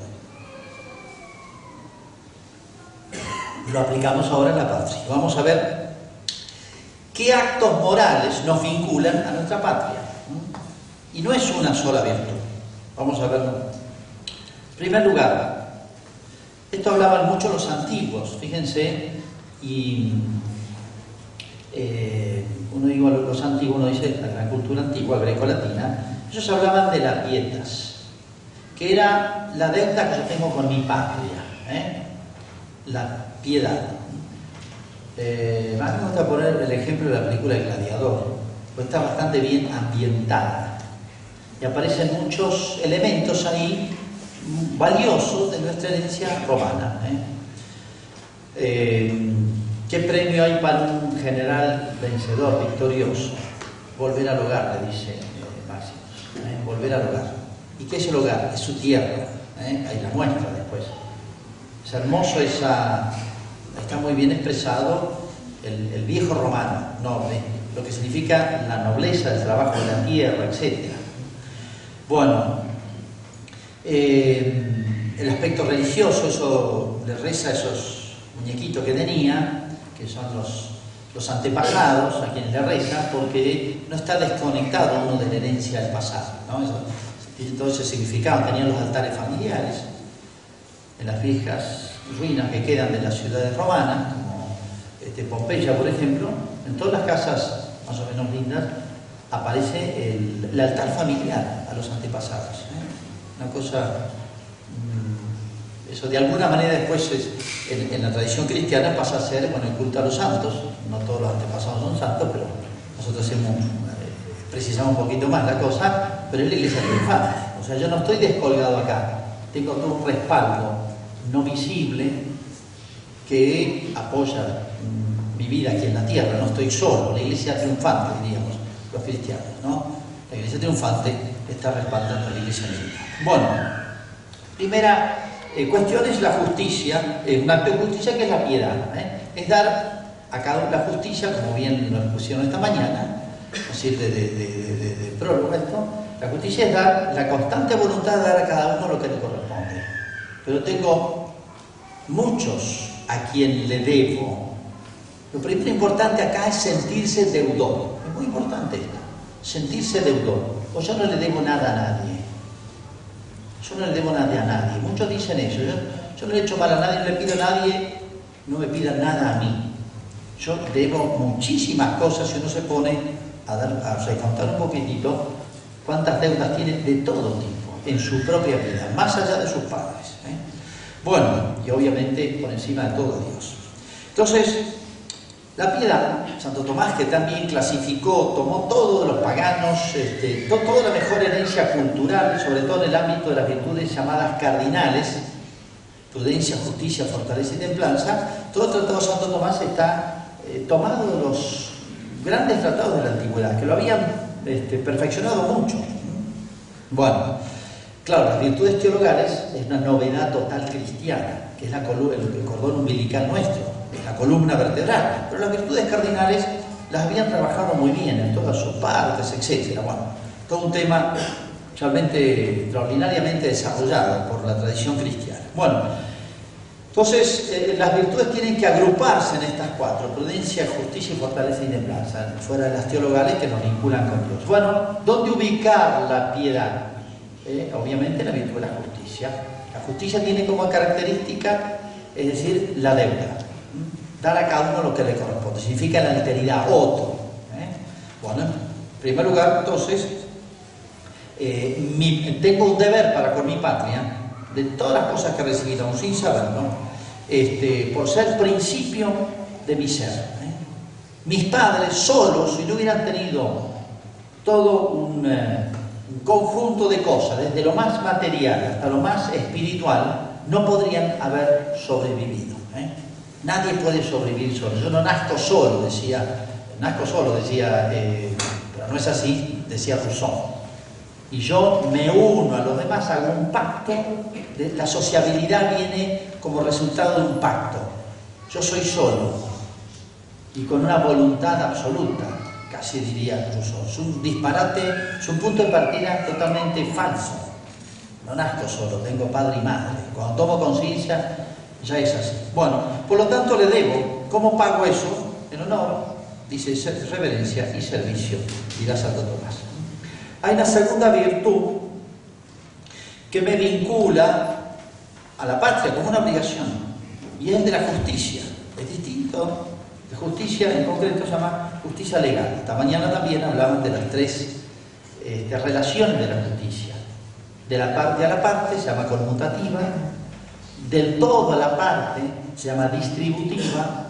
Lo aplicamos ahora en la patria. Vamos a ver qué actos morales nos vinculan a nuestra patria. Y no es una sola virtud. Vamos a verlo. En primer lugar, esto hablaban mucho los antiguos, fíjense, y eh, uno digo los antiguos, uno dice la cultura antigua, greco-latina, ellos hablaban de las dietas, que era la deuda que yo tengo con mi patria. ¿eh? Piedad. Eh, me gusta poner el ejemplo de la película El Gladiador, pues está bastante bien ambientada y aparecen muchos elementos ahí valiosos de nuestra herencia romana. ¿eh? Eh, qué premio hay para un general vencedor, victorioso? Volver al hogar, le dice Máximo. Volver al hogar. ¿Y qué es el hogar? Es su tierra. Ahí la muestra después. Es hermoso esa, está muy bien expresado el, viejo romano, noble, lo que significa la nobleza, el trabajo de la tierra, etc. Bueno, eh, el aspecto religioso, eso le reza a esos muñequitos que tenía, que son los, antepasados a quienes le reza, porque no está desconectado uno de la herencia del pasado. ¿no? tiene todo ese significado. Tenían los altares familiares en las viejas ruinas que quedan de las ciudades romanas, como este, Pompeya, por ejemplo, en todas las casas más o menos lindas aparece el, altar familiar a los antepasados. ¿eh? Una cosa, mm, eso de alguna manera después en, la tradición cristiana pasa a ser bueno, el culto a los santos. No todos los antepasados son santos, pero nosotros hacemos, eh, precisamos un poquito más la cosa, pero es la iglesia triunfante. O sea, yo no estoy descolgado acá, tengo un respaldo no visible que apoya mi vida aquí en la tierra, no estoy solo, la iglesia triunfante, diríamos, los cristianos, ¿no? La iglesia triunfante está respaldando a la iglesia militar. Bueno, primera eh, cuestión es la justicia, eh, un acto de justicia que es la piedad, ¿eh? es dar a cada uno la justicia, como bien lo pusieron esta mañana, es decir, de, de prólogo esto, la justicia es dar la constante voluntad de dar a cada uno lo que le corresponde. Pero tengo muchos a quien le debo Lo primero importante acá es sentirse deudor. Es muy importante esto, sentirse deudor. O yo no le debo nada a nadie. Yo no le debo nada a nadie. Muchos dicen eso. Yo, no le he hecho mal a nadie, no le pido a nadie, no me pidan nada a mí. Yo debo muchísimas cosas si uno se pone a, dar, a contar un poquitito cuántas deudas tiene de todo tipo en su propia vida, más allá de sus padres. Bueno, y obviamente por encima de todo Dios. Entonces, la piedad, Santo Tomás que también clasificó, tomó todos los paganos, este, toda la mejor herencia cultural, sobre todo en el ámbito de las virtudes llamadas cardinales, prudencia, justicia, fortaleza y templanza, todo el tratado de Santo Tomás está eh, tomado de los grandes tratados de la antigüedad, que lo habían este, perfeccionado mucho. Bueno, claro, las virtudes teologales es una novedad total cristiana, que es el cordón umbilical nuestro la columna vertebral, pero las virtudes cardinales las habían trabajado muy bien en todas sus partes, etc. Bueno, todo un tema realmente extraordinariamente desarrollado por la tradición cristiana. Bueno, entonces eh, las virtudes tienen que agruparse en estas cuatro, prudencia, justicia fortaleza y templanza, fuera de las teologales que nos vinculan con Dios. Bueno, ¿dónde ubicar la piedad? Eh, obviamente la virtud de la justicia. La justicia tiene como característica, es decir, la deuda dar a cada uno lo que le corresponde. Significa la alteridad, otro. ¿eh? Bueno, en primer lugar, entonces, eh, tengo un deber para con mi patria, de todas las cosas que he recibido, aún sin saberlo, este, por ser principio de mi ser. Mis padres solos, si no hubieran tenido todo un, un conjunto de cosas, desde lo más material hasta lo más espiritual, no podrían haber sobrevivido. Nadie puede sobrevivir solo. Yo no nazco solo, decía, solo, decía, eh, pero no es así, decía Rousseau. Y yo me uno a los demás, hago un pacto. La sociabilidad viene como resultado de un pacto. Yo soy solo y con una voluntad absoluta, casi diría Rousseau. Es un disparate, es un punto de partida totalmente falso. No nazco solo, tengo padre y madre. Cuando tomo conciencia, ya es así. Bueno, por lo tanto le debo, ¿cómo pago eso? En honor, dice reverencia y servicio, dirá Santo Tomás. Hay una segunda virtud que me vincula a la patria como una obligación, y es de la justicia. Es distinto. La justicia en concreto se llama justicia legal. Esta mañana también hablaban de las tres este, relaciones de la justicia. De la parte a la parte se llama conmutativa, del todo a la parte se llama distributiva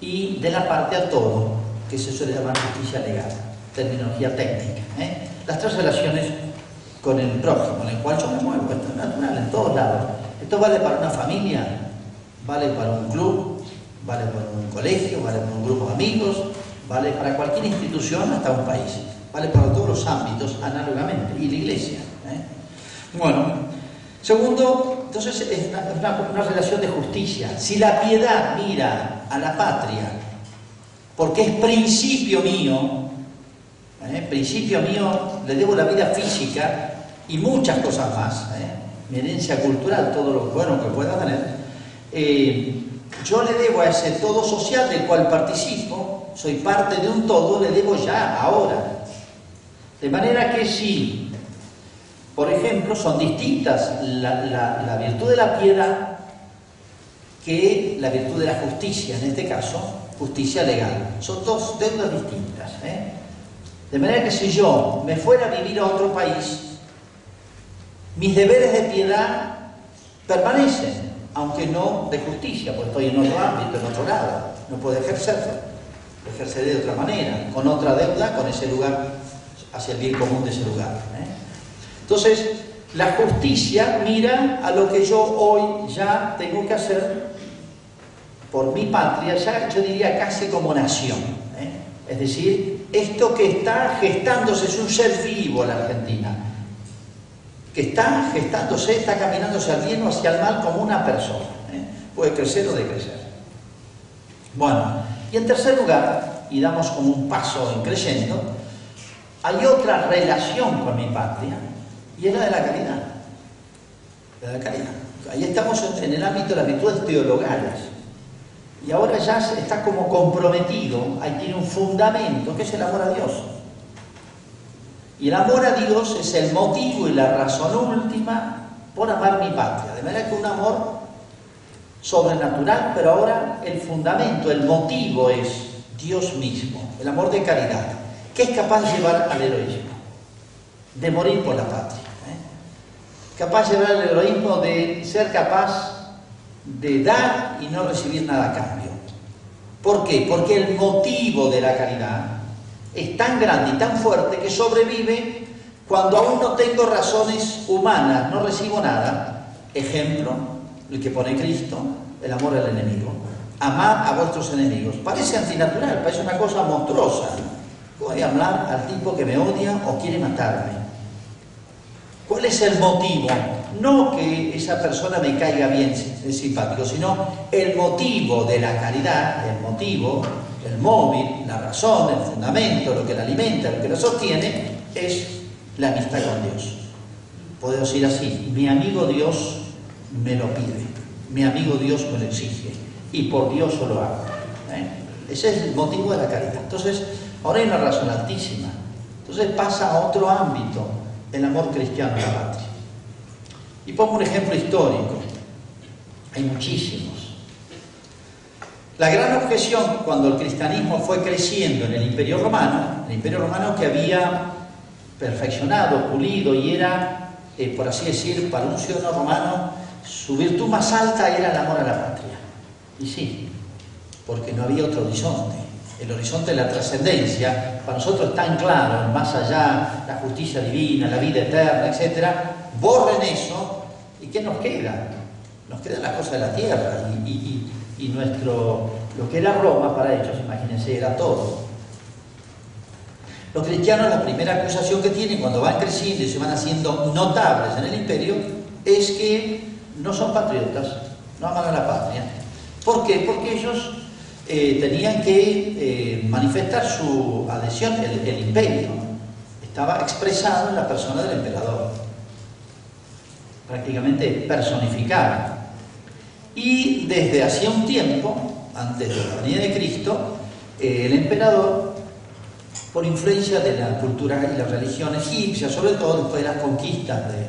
y de la parte a todo, que se suele llamar justicia legal, terminología técnica. ¿eh? Las tres relaciones con el prójimo, en el cual yo me muevo, esto es natural en todos lados. Esto vale para una familia, vale para un club, vale para un colegio, vale para un grupo de amigos, vale para cualquier institución hasta un país, vale para todos los ámbitos análogamente, y la iglesia. ¿eh? Bueno, segundo, entonces es una, relación de justicia. Si la piedad mira a la patria, porque es principio mío, ¿eh? principio mío, le debo la vida física y muchas cosas más, ¿eh? mi herencia cultural, todo lo bueno que pueda tener, yo le debo a ese todo social del cual participo, soy parte de un todo, le debo ya, ahora. De manera que si por ejemplo, son distintas la, virtud de la piedad que la virtud de la justicia, en este caso, justicia legal. Son dos deudas distintas. ¿eh? De manera que si yo me fuera a vivir a otro país, mis deberes de piedad permanecen, aunque no de justicia, porque estoy en otro ámbito, en otro lado, no puedo ejercerlo. Ejerceré de otra manera, con otra deuda, con ese lugar, hacia el bien común de ese lugar. ¿eh? Entonces, la justicia mira a lo que yo hoy ya tengo que hacer por mi patria, ya yo diría casi como nación. ¿eh? Es decir, esto que está gestándose es un ser vivo la Argentina, que está gestándose, está caminándose al bien o hacia el mal como una persona. ¿eh? Puede crecer o decrecer. Bueno, y en tercer lugar, y damos como un paso en creciendo, hay otra relación con mi patria, y es la de la caridad. La de la caridad. Ahí estamos en el ámbito de las virtudes teologales. y ahora ya está como comprometido, ahí tiene un fundamento, que es el amor a Dios. Y el amor a Dios es el motivo y la razón última por amar mi patria. De manera que un amor sobrenatural, pero ahora el fundamento, el motivo es Dios mismo, el amor de caridad, que es capaz de llevar al heroísmo, de morir por la patria. ¿eh? Capaz de llevar al heroísmo de ser capaz de dar y no recibir nada a cambio. ¿Por qué? Porque el motivo de la caridad es tan grande y tan fuerte que sobrevive cuando aún no tengo razones humanas, no recibo nada. Ejemplo, el que pone Cristo, el amor al enemigo. Amad a vuestros enemigos. Parece antinatural, parece una cosa monstruosa. Voy a hablar al tipo que me odia o quiere matarme. ¿Cuál es el motivo? No que esa persona me caiga bien, es simpático, sino el motivo de la caridad, el motivo, el móvil, la razón, el fundamento, lo que la alimenta, lo que la sostiene, es la amistad con Dios. Podemos decir así, mi amigo Dios me lo pide, mi amigo Dios me lo exige, y por Dios lo hago. Ese es el motivo de la caridad. Entonces, ahora hay una razón altísima. Entonces pasa a otro ámbito el amor cristiano a la patria. Y pongo un ejemplo histórico. Hay muchísimos. La gran objeción cuando el cristianismo fue creciendo en el Imperio Romano, el Imperio Romano que había perfeccionado, pulido y era, eh, por así decir, para un ciudadano romano, su virtud más alta era el amor a la patria. Y sí, porque no había otro horizonte. El horizonte de la trascendencia, para nosotros es tan claro, más allá, la justicia divina, la vida eterna, etc. Borren eso, ¿y qué nos queda? Nos queda la cosa de la tierra y, nuestro, lo que era Roma para ellos, imagínense, era todo. Los cristianos, la primera acusación que tienen cuando van creciendo y se van haciendo notables en el imperio es que no son patriotas, no aman a la patria. ¿Por qué? Porque ellos eh, tenían que eh, manifestar su adhesión, el, imperio estaba expresado en la persona del emperador, prácticamente personificado. Y desde hacía un tiempo, antes de la venida de Cristo, eh, el emperador, por influencia de la cultura y la religión egipcia, sobre todo después de las conquistas de,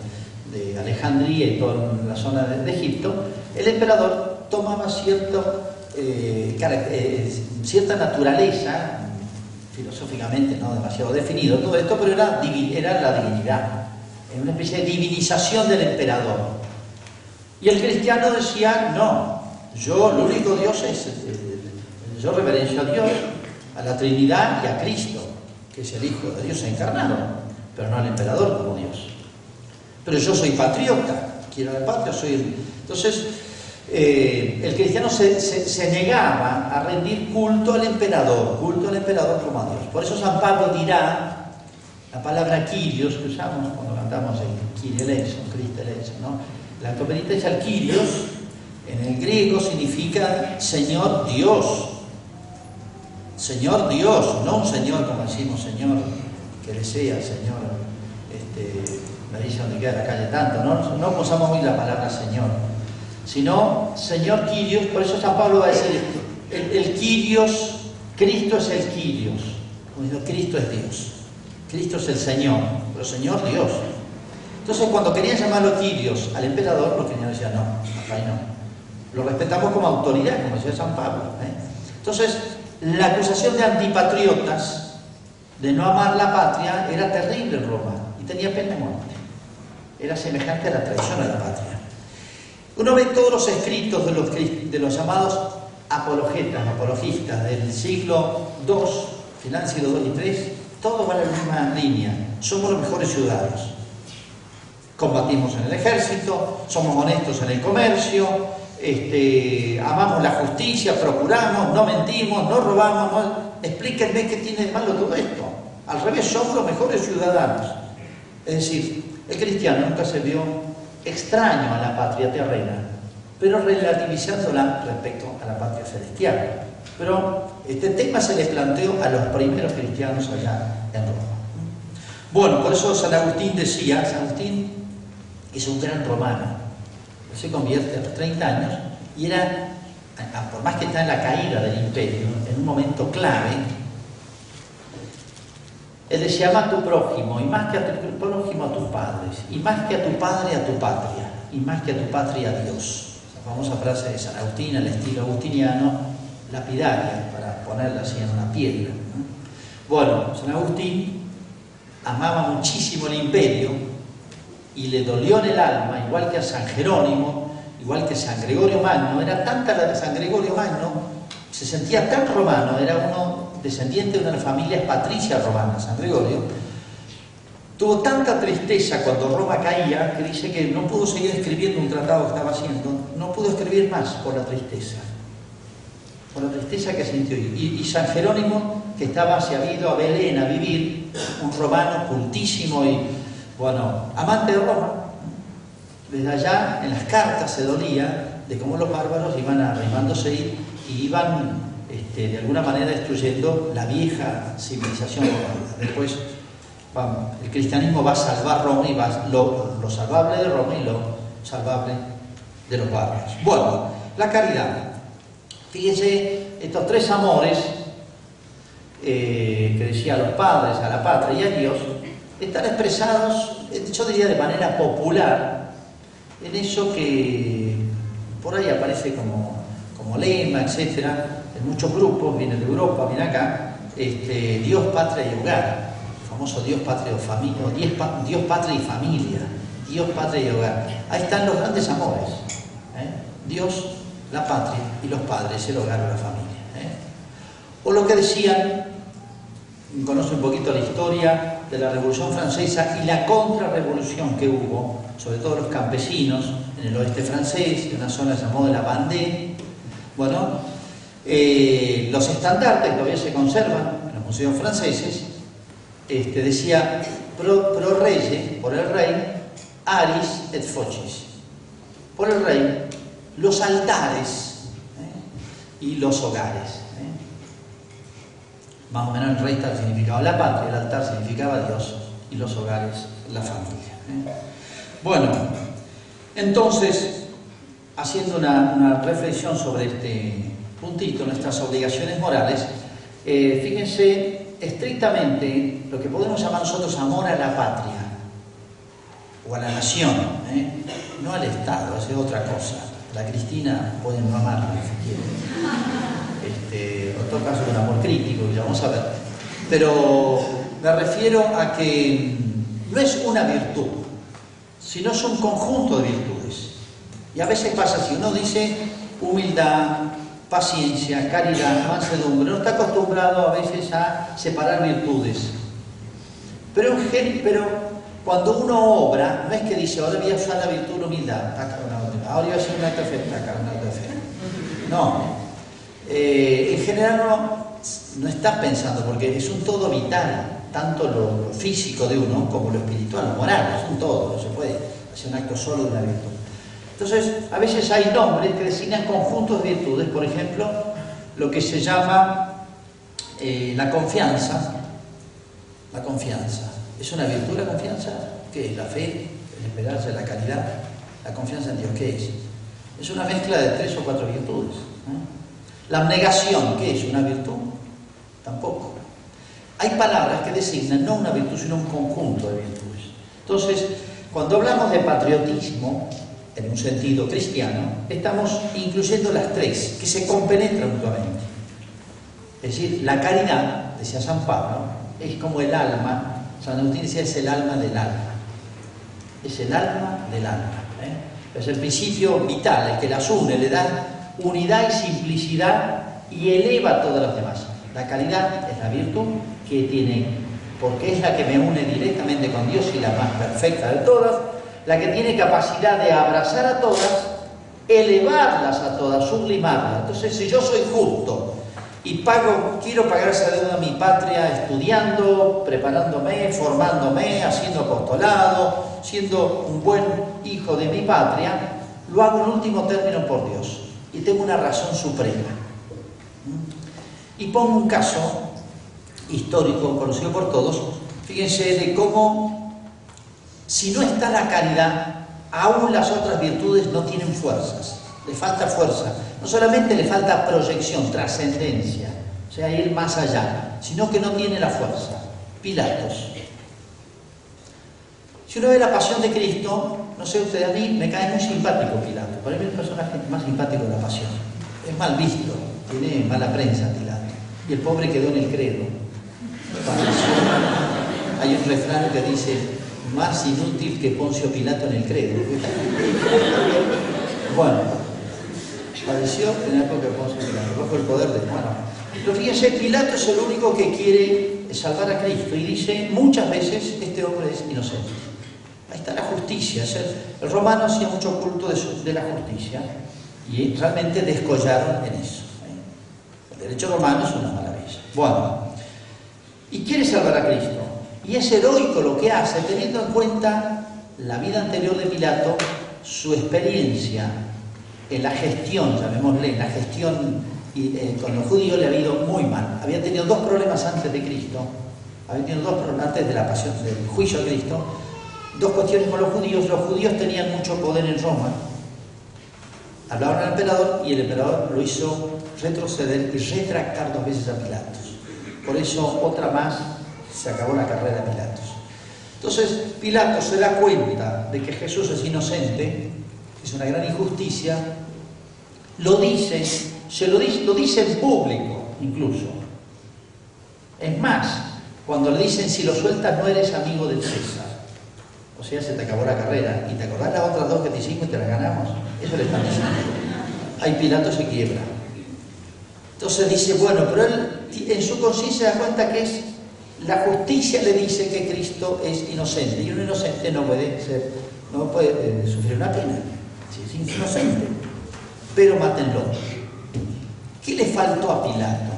de Alejandría y toda la zona de, Egipto, el emperador tomaba cierto eh, eh, cierta naturaleza, filosóficamente no demasiado definido todo esto, pero era, era la divinidad, era una especie de divinización del emperador. Y el cristiano decía, no, yo, el único Dios es, yo reverencio a Dios, a la Trinidad y a Cristo, que es el Hijo de Dios encarnado, pero no al emperador como Dios. Pero yo soy patriota, quiero la patria, soy... Entonces, eh, el cristiano se, negaba a rendir culto al emperador, culto al emperador como a Dios. Por eso San Pablo dirá la palabra Kyrios que usamos cuando cantamos el Kyrie eleison, Cristo eleison, ¿no? La competencia al Kyrios en el griego significa Señor Dios. Señor Dios, no un Señor como decimos Señor que desea, Señor, dice donde queda la calle tanto, no, usamos hoy la palabra Señor sino Señor Quirios, por eso San Pablo va a decir, el, el Quirios, Cristo es el Quirios, como Cristo es Dios, Cristo es el Señor, pero Señor Dios. Entonces cuando querían llamarlo Quirios al emperador, los cristianos decían, no, acá no. Lo respetamos como autoridad, como decía San Pablo. ¿eh? Entonces, la acusación de antipatriotas, de no amar la patria, era terrible en Roma y tenía pena de muerte. Era semejante a la traición a la patria. Uno ve todos los escritos de los, llamados apologetas, apologistas del siglo II, final siglo II y III, todos van en la misma línea. Somos los mejores ciudadanos. Combatimos en el ejército, somos honestos en el comercio, este, amamos la justicia, procuramos, no mentimos, no robamos. Explíquenme qué tiene de malo todo esto. Al revés, somos los mejores ciudadanos. Es decir, el cristiano nunca se vio extraño a la patria terrena, pero relativizándola respecto a la patria celestial. Pero este tema se le planteó a los primeros cristianos allá en Roma. Bueno, por eso San Agustín decía, San Agustín es un gran romano, se convierte a los 30 años y era por más que está en la caída del imperio, en un momento clave, él decía, ama a tu prójimo, y más que a tu prójimo a tus padres, y más que a tu padre a tu patria, y más que a tu patria a Dios. La famosa frase de San Agustín, el estilo agustiniano, lapidaria, para ponerla así en una piedra. Bueno, San Agustín amaba muchísimo el imperio y le dolió en el alma, igual que a San Jerónimo, igual que San Gregorio Magno, era tanta la de San Gregorio Magno, se sentía tan romano, era uno descendiente de una familia patricia romana, San Gregorio, tuvo tanta tristeza cuando Roma caía que dice que no pudo seguir escribiendo un tratado que estaba haciendo, no pudo escribir más por la tristeza, por la tristeza que sintió. Y, San Jerónimo, que estaba, se había ido a Belén a vivir, un romano cultísimo y, bueno, amante de Roma, desde allá en las cartas se dolía de cómo los bárbaros iban arrimándose y, iban este, de alguna manera destruyendo la vieja civilización romana. Después el cristianismo va a salvar Roma y va lo, lo salvable de Roma y lo salvable de los bárbaros. Bueno, la caridad. Fíjense, estos tres amores eh, que decía a los padres, a la patria y a Dios, están expresados, yo diría de manera popular, en eso que por ahí aparece como, como lema, etcétera, en muchos grupos, viene de Europa, viene acá, este, Dios, patria y hogar, el famoso Dios, patria, familia, o Dios, patria y familia, Dios, patria y hogar. Ahí están los grandes amores. ¿eh? Dios, la patria y los padres, el hogar o la familia. ¿eh? O lo que decían, conoce un poquito la historia de la Revolución Francesa y la contrarrevolución que hubo sobre todo los campesinos en el oeste francés, en una zona llamada la Vendée. Bueno, eh, los estandartes que todavía se conservan en los museos franceses, este, decía pro, pro reye, por el rey, aris et focis. Por el rey, los altares ¿eh? y los hogares. ¿eh? Más o menos el rey significaba la patria, el altar significaba Dios y los hogares la familia. Bueno, entonces, haciendo una, reflexión sobre este puntito, nuestras obligaciones morales, eh, fíjense estrictamente lo que podemos llamar nosotros amor a la patria o a la nación, ¿eh? no al Estado, es otra cosa. La Cristina puede no amarla si quiere. Este, otro caso un amor crítico, ya vamos a ver. Pero me refiero a que no es una virtud, sino son conjunto de virtudes. Y a veces pasa si uno dice humildad, paciencia, caridad, mansedumbre, no está acostumbrado a veces a separar virtudes. Pero, pero cuando uno obra, no es que dice, ahora voy a usar la virtud de humildad, ahora voy a hacer una de fe, una fe. No. Eh, en general no, no está pensando, porque es un todo vital tanto lo, físico de uno como lo espiritual, lo moral, es un todo, no se puede hacer un acto solo de una virtud. Entonces, a veces hay nombres que designan conjuntos de virtudes, por ejemplo, lo que se llama eh, la confianza. La confianza. ¿Es una virtud la confianza? ¿Qué es? La fe, la esperanza, la caridad, la confianza en Dios, ¿qué es? Es una mezcla de tres o cuatro virtudes. La abnegación, ¿qué es? ¿Una virtud? Tampoco. Hay palabras que designan no una virtud, sino un conjunto de virtudes. Entonces, cuando hablamos de patriotismo, en un sentido cristiano, estamos incluyendo las tres, que se compenetran mutuamente. Es decir, la caridad, decía San Pablo, es como el alma, San Agustín decía, es el alma del alma. Es el alma del alma. ¿eh? Es el principio vital, el que las une, le da unidad y simplicidad y eleva a todas las demás. La caridad es la virtud que tiene, porque es la que me une directamente con Dios y la más perfecta de todas, la que tiene capacidad de abrazar a todas, elevarlas a todas, sublimarlas. Entonces, si yo soy justo y pago, quiero pagar esa deuda a mi patria estudiando, preparándome, formándome, haciendo apostolado, siendo un buen hijo de mi patria, lo hago en último término por Dios y tengo una razón suprema. Y pongo un caso histórico conocido por todos, fíjense de cómo si no está la caridad, aún las otras virtudes no tienen fuerzas. le falta fuerza. No solamente le falta proyección, trascendencia, o sea, ir más allá, sino que no tiene la fuerza. Pilatos. Si uno ve la pasión de Cristo, no sé usted, a mí me cae muy simpático Pilato. Para mí es el personaje más simpático de la pasión. Es mal visto, tiene mala prensa Pilato. Y el pobre quedó en el credo. Hay un refrán que dice, más inútil que Poncio Pilato en el credo. Bueno, padeció en época de Poncio Pilato, bajo el poder de bueno. Pero fíjense, Pilato es el único que quiere salvar a Cristo y dice muchas veces, este hombre es inocente. Ahí está la justicia. El romano hacía mucho culto de, la justicia y realmente descollaron en eso. ¿eh? El derecho romano es una maravilla. Bueno, y quiere salvar a Cristo. Y es heroico lo que hace, teniendo en cuenta la vida anterior de Pilato, su experiencia en la gestión, llamémosle, en la gestión eh, con los judíos le ha ido muy mal. Habían tenido dos problemas antes de Cristo, habían tenido dos problemas antes de la pasión, del juicio a Cristo, dos cuestiones con los judíos. Los judíos tenían mucho poder en Roma. Hablaban al emperador y el emperador lo hizo retroceder y retractar dos veces a Pilatos. Por eso, otra más, se acabó la carrera de Pilatos. Entonces, Pilatos se da cuenta de que Jesús es inocente, es una gran injusticia, lo dice, se lo dice, lo dice en público incluso. Es más, cuando le dicen si lo sueltas no eres amigo del César. O sea, se te acabó la carrera. ¿Y te acordás las otras dos que te hicimos y te las ganamos? Eso le están diciendo. Ahí Pilato se quiebra. Entonces dice, bueno, pero él en su conciencia da cuenta que es la justicia le dice que Cristo es inocente y un inocente no puede ser, no puede eh, sufrir una pena. Si es inocente, pero mátenlo. ¿Qué le faltó a Pilato?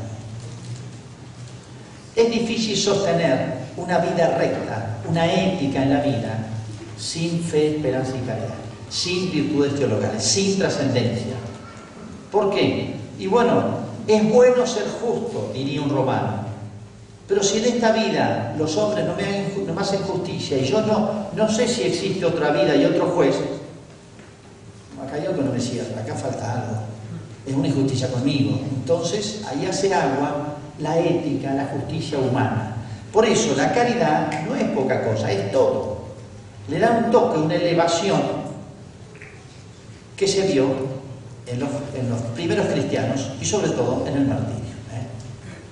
Es difícil sostener una vida recta, una ética en la vida, sin fe, esperanza y caridad, sin virtudes teologales, sin trascendencia. ¿Por qué? Y bueno, es bueno ser justo, diría un romano, pero si en esta vida los hombres no me, hacen justicia y yo no, no sé si existe otra vida y otro juez, acá hay algo no me cierra, acá falta algo. Es una injusticia conmigo. Entonces, ahí hace agua la ética, la justicia humana. Por eso, la caridad no es poca cosa, es todo. Le da un toque, una elevación que se vio en los, primeros cristianos y sobre todo en el martirio. ¿eh?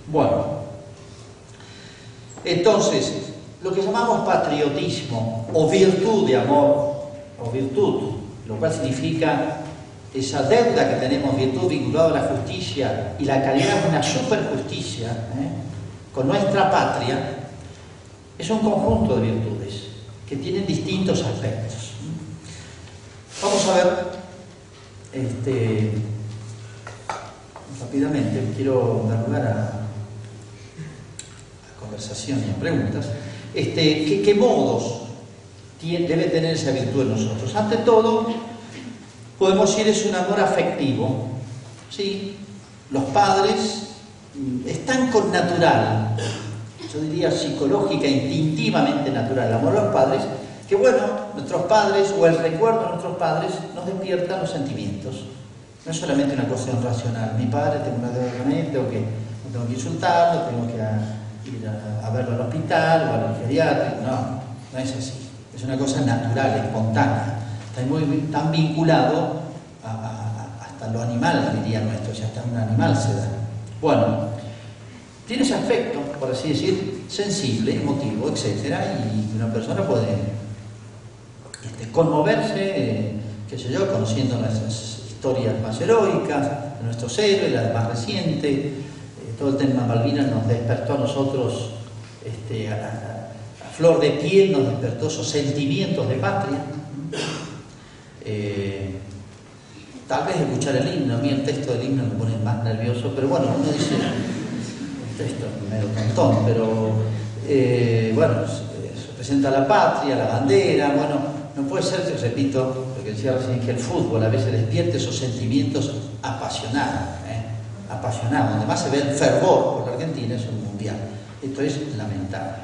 Bueno, entonces, lo que llamamos patriotismo o virtud de amor, o virtud, lo cual significa esa deuda que tenemos, virtud vinculada a la justicia y la calidad de una superjusticia ¿eh? con nuestra patria, es un conjunto de virtudes que tienen distintos aspectos. Vamos a ver este, rápidamente, quiero dar lugar a conversación y preguntas, este, ¿qué, modos debe tener esa virtud en nosotros? Ante todo, podemos decir es un amor afectivo. ¿sí? Los padres están con natural, yo diría psicológica, instintivamente natural, el amor a los padres, que bueno, nuestros padres o el recuerdo de nuestros padres nos despiertan los sentimientos. No es solamente una cuestión racional. Mi padre, tengo una deuda con él, tengo que, tengo que insultarlo, tengo que ir a, verlo al hospital o al geriátrico. No, no es así. Es una cosa natural, espontánea. Está muy, tan vinculado hasta lo animal, diría nuestro, si hasta un animal se da. Bueno, tiene ese aspecto, por así decir, sensible, emotivo, etc. Y una persona puede este, conmoverse, eh, qué sé yo, conociendo nuestras historias más heroicas, de nuestros héroes, las más recientes, el tema Malvinas nos despertó a nosotros este, a, flor de piel, nos despertó esos sentimientos de patria. Eh, tal vez escuchar el himno, a mí el texto del himno me pone más nervioso, pero bueno, uno dice, el texto es medio montón, pero eh, bueno, se presenta la patria, la bandera, bueno, no puede ser, que, repito, lo que decía recién, que el fútbol a veces despierte esos sentimientos apasionados apasionado, donde más se ve el fervor por la Argentina es un mundial. Esto es lamentable.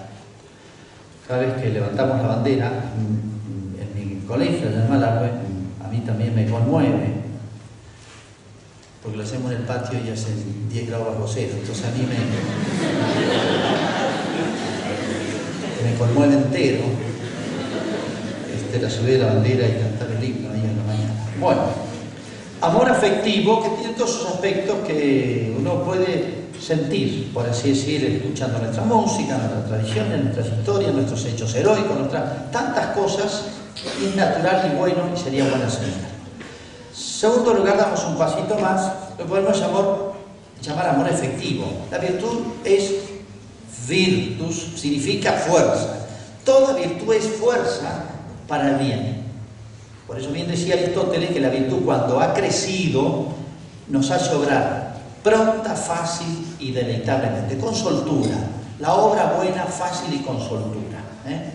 Cada vez que levantamos la bandera, en mi colegio, en el Malargüe, a mí también me conmueve porque lo hacemos en el patio y hacen 10 grados bajo cero, entonces a mí me, me conmueve entero este, la subida de la bandera y cantar el himno ahí en la mañana. Bueno, amor afectivo que tiene todos esos aspectos que uno puede sentir, por así decir, escuchando nuestra música, nuestras tradiciones, nuestras historias, nuestros hechos heroicos, nuestras tantas cosas, es y bueno y sería buena señal. Segundo lugar, damos un pasito más, lo podemos llamar, llamar amor efectivo. La virtud es virtus, significa fuerza. Toda virtud es fuerza para el bien. Por eso bien decía Aristóteles que la virtud cuando ha crecido nos hace obrar pronta, fácil y deleitablemente, con soltura. La obra buena, fácil y con soltura. ¿eh?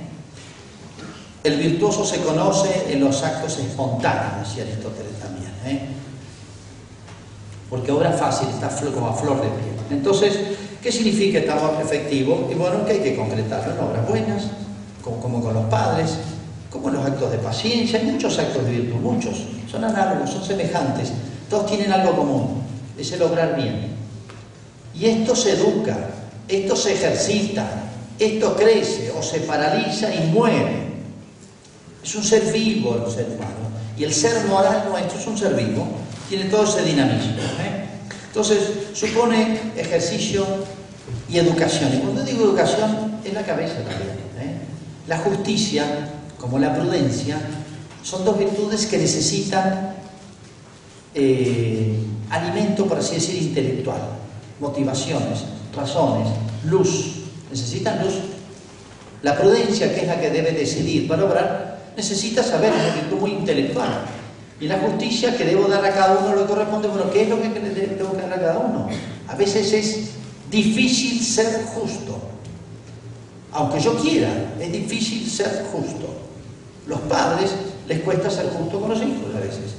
El virtuoso se conoce en los actos espontáneos, decía Aristóteles también. ¿eh? Porque obra fácil está como a flor de piel. Entonces, ¿qué significa amor efectivo? Y bueno, que hay que concretarlo en obras buenas, como con los padres, como los actos de paciencia, hay muchos actos de virtud, muchos, son análogos, son semejantes, todos tienen algo común, es el obrar bien. Y esto se educa, esto se ejercita, esto crece o se paraliza y muere. Es un ser vivo el ser humano. Y el ser moral nuestro es un ser vivo, tiene todo ese dinamismo. ¿eh? Entonces, supone ejercicio y educación. Y cuando digo educación, es la cabeza también. ¿eh? La justicia, como la prudencia, son dos virtudes que necesitan eh, alimento, por así decir, intelectual, motivaciones, razones, luz. Necesitan luz. La prudencia, que es la que debe decidir para obrar, necesita saber, es una virtud muy intelectual. Y la justicia, que debo dar a cada uno lo que corresponde, bueno, ¿qué es lo que que dar a cada uno? A veces es difícil ser justo. Aunque yo quiera, es difícil ser justo. Los padres les cuesta ser justo con los hijos a veces,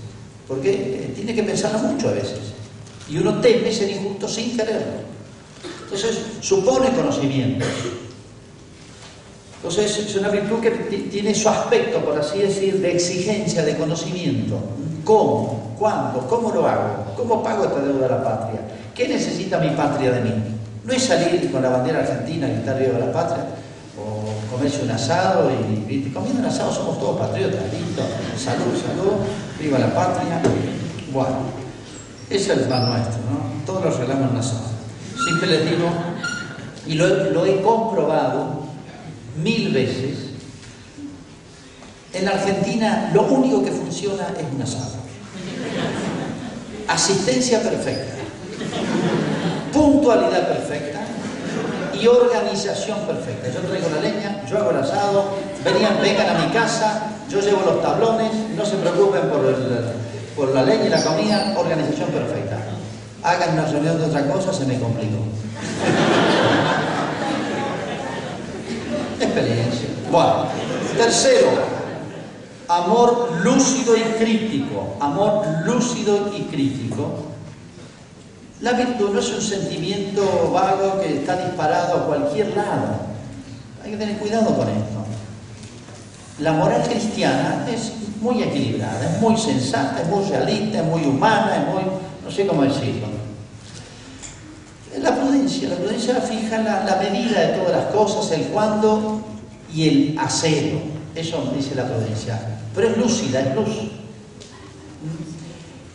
porque eh, tiene que pensarlo mucho a veces. Y uno teme ser injusto sin quererlo. Entonces, supone conocimiento. Entonces, es una virtud que tiene su aspecto, por así decir, de exigencia, de conocimiento. ¿Cómo? ¿Cuándo? ¿Cómo lo hago? ¿Cómo pago esta deuda a la patria? ¿Qué necesita mi patria de mí? No es salir con la bandera argentina, gritar viva la patria, o comerse un asado y, comiendo un asado somos todos patriotas, listo, salud, salud, viva la patria. Bueno, es el pan nuestro, ¿no? Todos lo arreglamos en un asado. Siempre les digo, y lo, lo he comprobado mil veces, en Argentina lo único que funciona es un asado. Asistencia perfecta, puntualidad perfecta y organización perfecta. Yo traigo la leña, yo hago el asado, venían, vengan a mi casa, yo llevo los tablones, no se preocupen por, el, por la leña y la comida, organización perfecta. Hagan una reunión de otra cosa, se me complicó. Experiencia. Bueno, tercero, amor lúcido y crítico. Amor lúcido y crítico. La virtud no es un sentimiento vago que está disparado a cualquier lado. Hay que tener cuidado con esto. La moral cristiana es muy equilibrada, es muy sensata, es muy realista, es muy humana, es muy... no sé cómo decirlo. La prudencia, la prudencia fija la, la medida de todas las cosas, el cuándo y el hacerlo. Eso dice la prudencia. Pero es lúcida, es luz.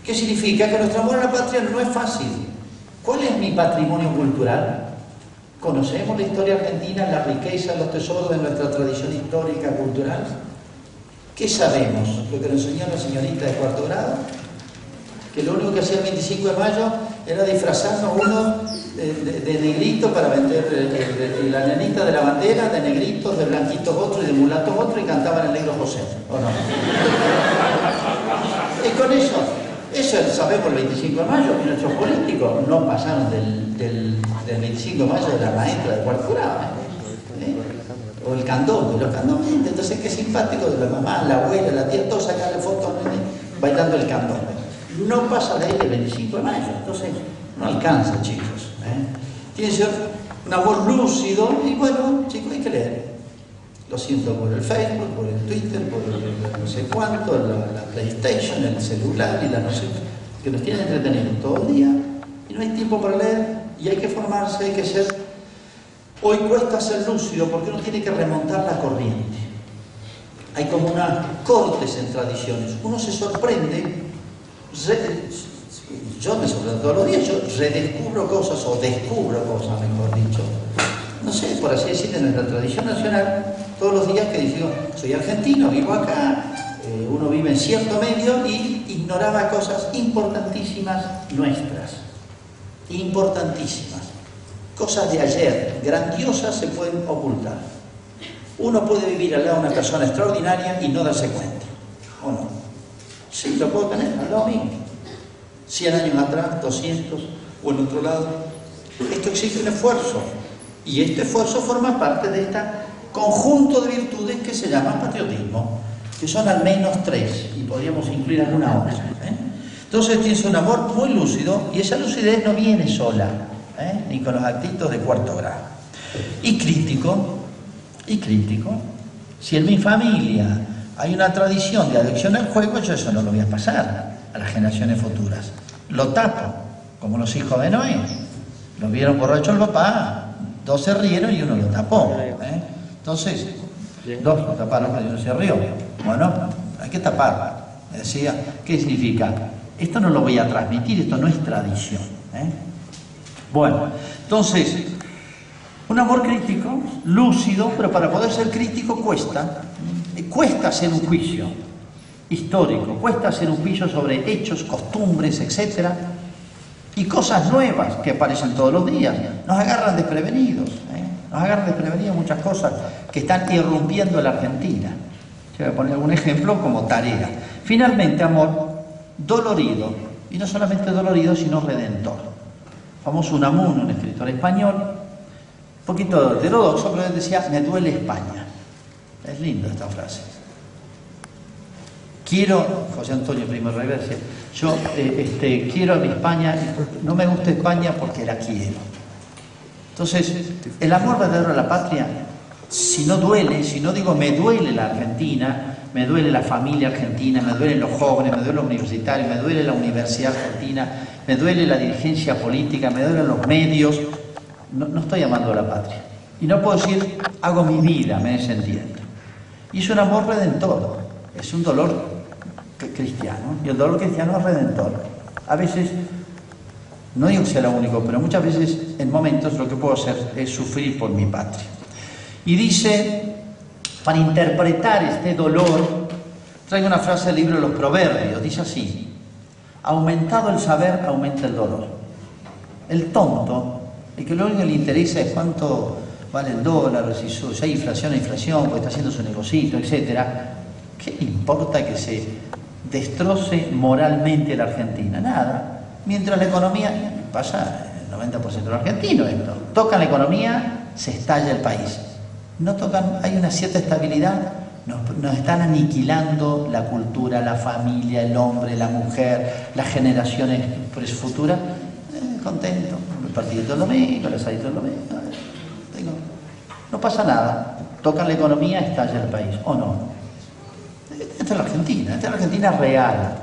¿Qué significa? Que nuestro amor a la patria no es fácil. ¿Cuál es mi patrimonio cultural? ¿Conocemos la historia argentina, la riqueza, los tesoros de nuestra tradición histórica, cultural? ¿Qué sabemos? Lo que nos enseñó la señorita de cuarto grado, que lo único que hacía el 25 de mayo era disfrazarnos uno de, negrito para vender de, de, la nenita de la bandera, de negritos, de blanquitos otro y de mulatos otro y cantaban el negro José, ¿o no? y con eso, eso sabemos el 25 de mayo, que nuestros políticos no pasaron del, del, del 25 de mayo de la maestra de cuarto ¿eh? o el candombe, los candombes, entonces qué simpático de la mamá, la abuela, la tía, todos sacarle fotos bailando el candombe. No pasa de ahí el 25 de mayo, entonces no alcanza, chicos. ¿eh? Tiene que ser un amor lúcido y bueno, chicos, hay que leer. Lo siento por el Facebook, por el Twitter, por el no sé cuánto, la, la PlayStation, el celular y la no sé. que nos tienen entretenidos todo el día y no hay tiempo para leer y hay que formarse, hay que ser... Hoy cuesta ser lúcido porque uno tiene que remontar la corriente. Hay como unas cortes en tradiciones. Uno se sorprende, yo me sorprendo todos los días, yo redescubro cosas o descubro cosas, mejor dicho. No sé, por así decirlo, en nuestra tradición nacional, todos los días que digo, soy argentino, vivo acá, eh, uno vive en cierto medio y ignoraba cosas importantísimas nuestras, importantísimas. Cosas de ayer, grandiosas, se pueden ocultar. Uno puede vivir al lado de una persona extraordinaria y no darse cuenta, ¿o no? Sí, lo puedo tener al lado mío. 100 años atrás, 200 o en otro lado. Esto exige un esfuerzo. Y este esfuerzo forma parte de este conjunto de virtudes que se llama patriotismo que son al menos tres, y podríamos incluir alguna otra. ¿eh? Entonces tienes un amor muy lúcido, y esa lucidez no viene sola, ¿eh? ni con los actitos de cuarto grado. Y crítico, y crítico. Si en mi familia hay una tradición de adicción al juego, yo eso no lo voy a pasar a las generaciones futuras. Lo tapo, como los hijos de Noé. Lo vieron borracho el papá, dos se rieron y uno lo tapó. ¿eh? Entonces, dos taparon, pero uno se rió. Bueno, hay que taparla. Decía, ¿qué significa? Esto no lo voy a transmitir, esto no es tradición. ¿eh? Bueno, entonces, un amor crítico, lúcido, pero para poder ser crítico cuesta. Cuesta hacer un juicio histórico, cuesta hacer un juicio sobre hechos, costumbres, etcétera, y cosas nuevas que aparecen todos los días. Nos agarran desprevenidos. Nos agarran desprevenidos muchas cosas que están irrumpiendo en la Argentina voy a poner un ejemplo como tarea. Finalmente, amor dolorido, y no solamente dolorido, sino redentor. Famoso Unamuno, un escritor español, un poquito heterodoxo, pero él decía, me duele España. Es linda esta frase. Quiero, José Antonio Primo Reverse, yo eh, este, quiero a mi España, no me gusta España porque la quiero. Entonces, el amor verdadero a la patria si no duele, si no digo me duele la Argentina, me duele la familia argentina, me duelen los jóvenes, me duele los universitarios, me duele la universidad argentina, me duele la dirigencia política, me duelen los medios, no, estoy amando a la patria. Y no puedo decir, hago mi vida, me desentiendo. Y es un amor redentor, es un dolor cristiano, y el dolor cristiano es redentor. A veces, no digo que sea lo único, pero muchas veces en momentos lo que puedo hacer es sufrir por mi patria. Y dice, para interpretar este dolor, traigo una frase del libro de los Proverbios, dice así, aumentado el saber, aumenta el dolor. El tonto, el que lo único que le interesa es cuánto vale el dólar, si, hay inflación, hay inflación, porque está haciendo su negocito, etc. ¿Qué importa que se destroce moralmente la Argentina? Nada. Mientras la economía, pasa el 90% de los argentinos esto, toca la economía, se estalla el país no tocan, hay una cierta estabilidad, nos, están aniquilando la cultura, la familia, el hombre, la mujer, las generaciones pues, futuras. Eh, contento, el partido todo el domingo, el todo el domingo. no pasa nada. Tocan la economía, estalla el país, ¿o no? Esta es la Argentina, esta es la Argentina real.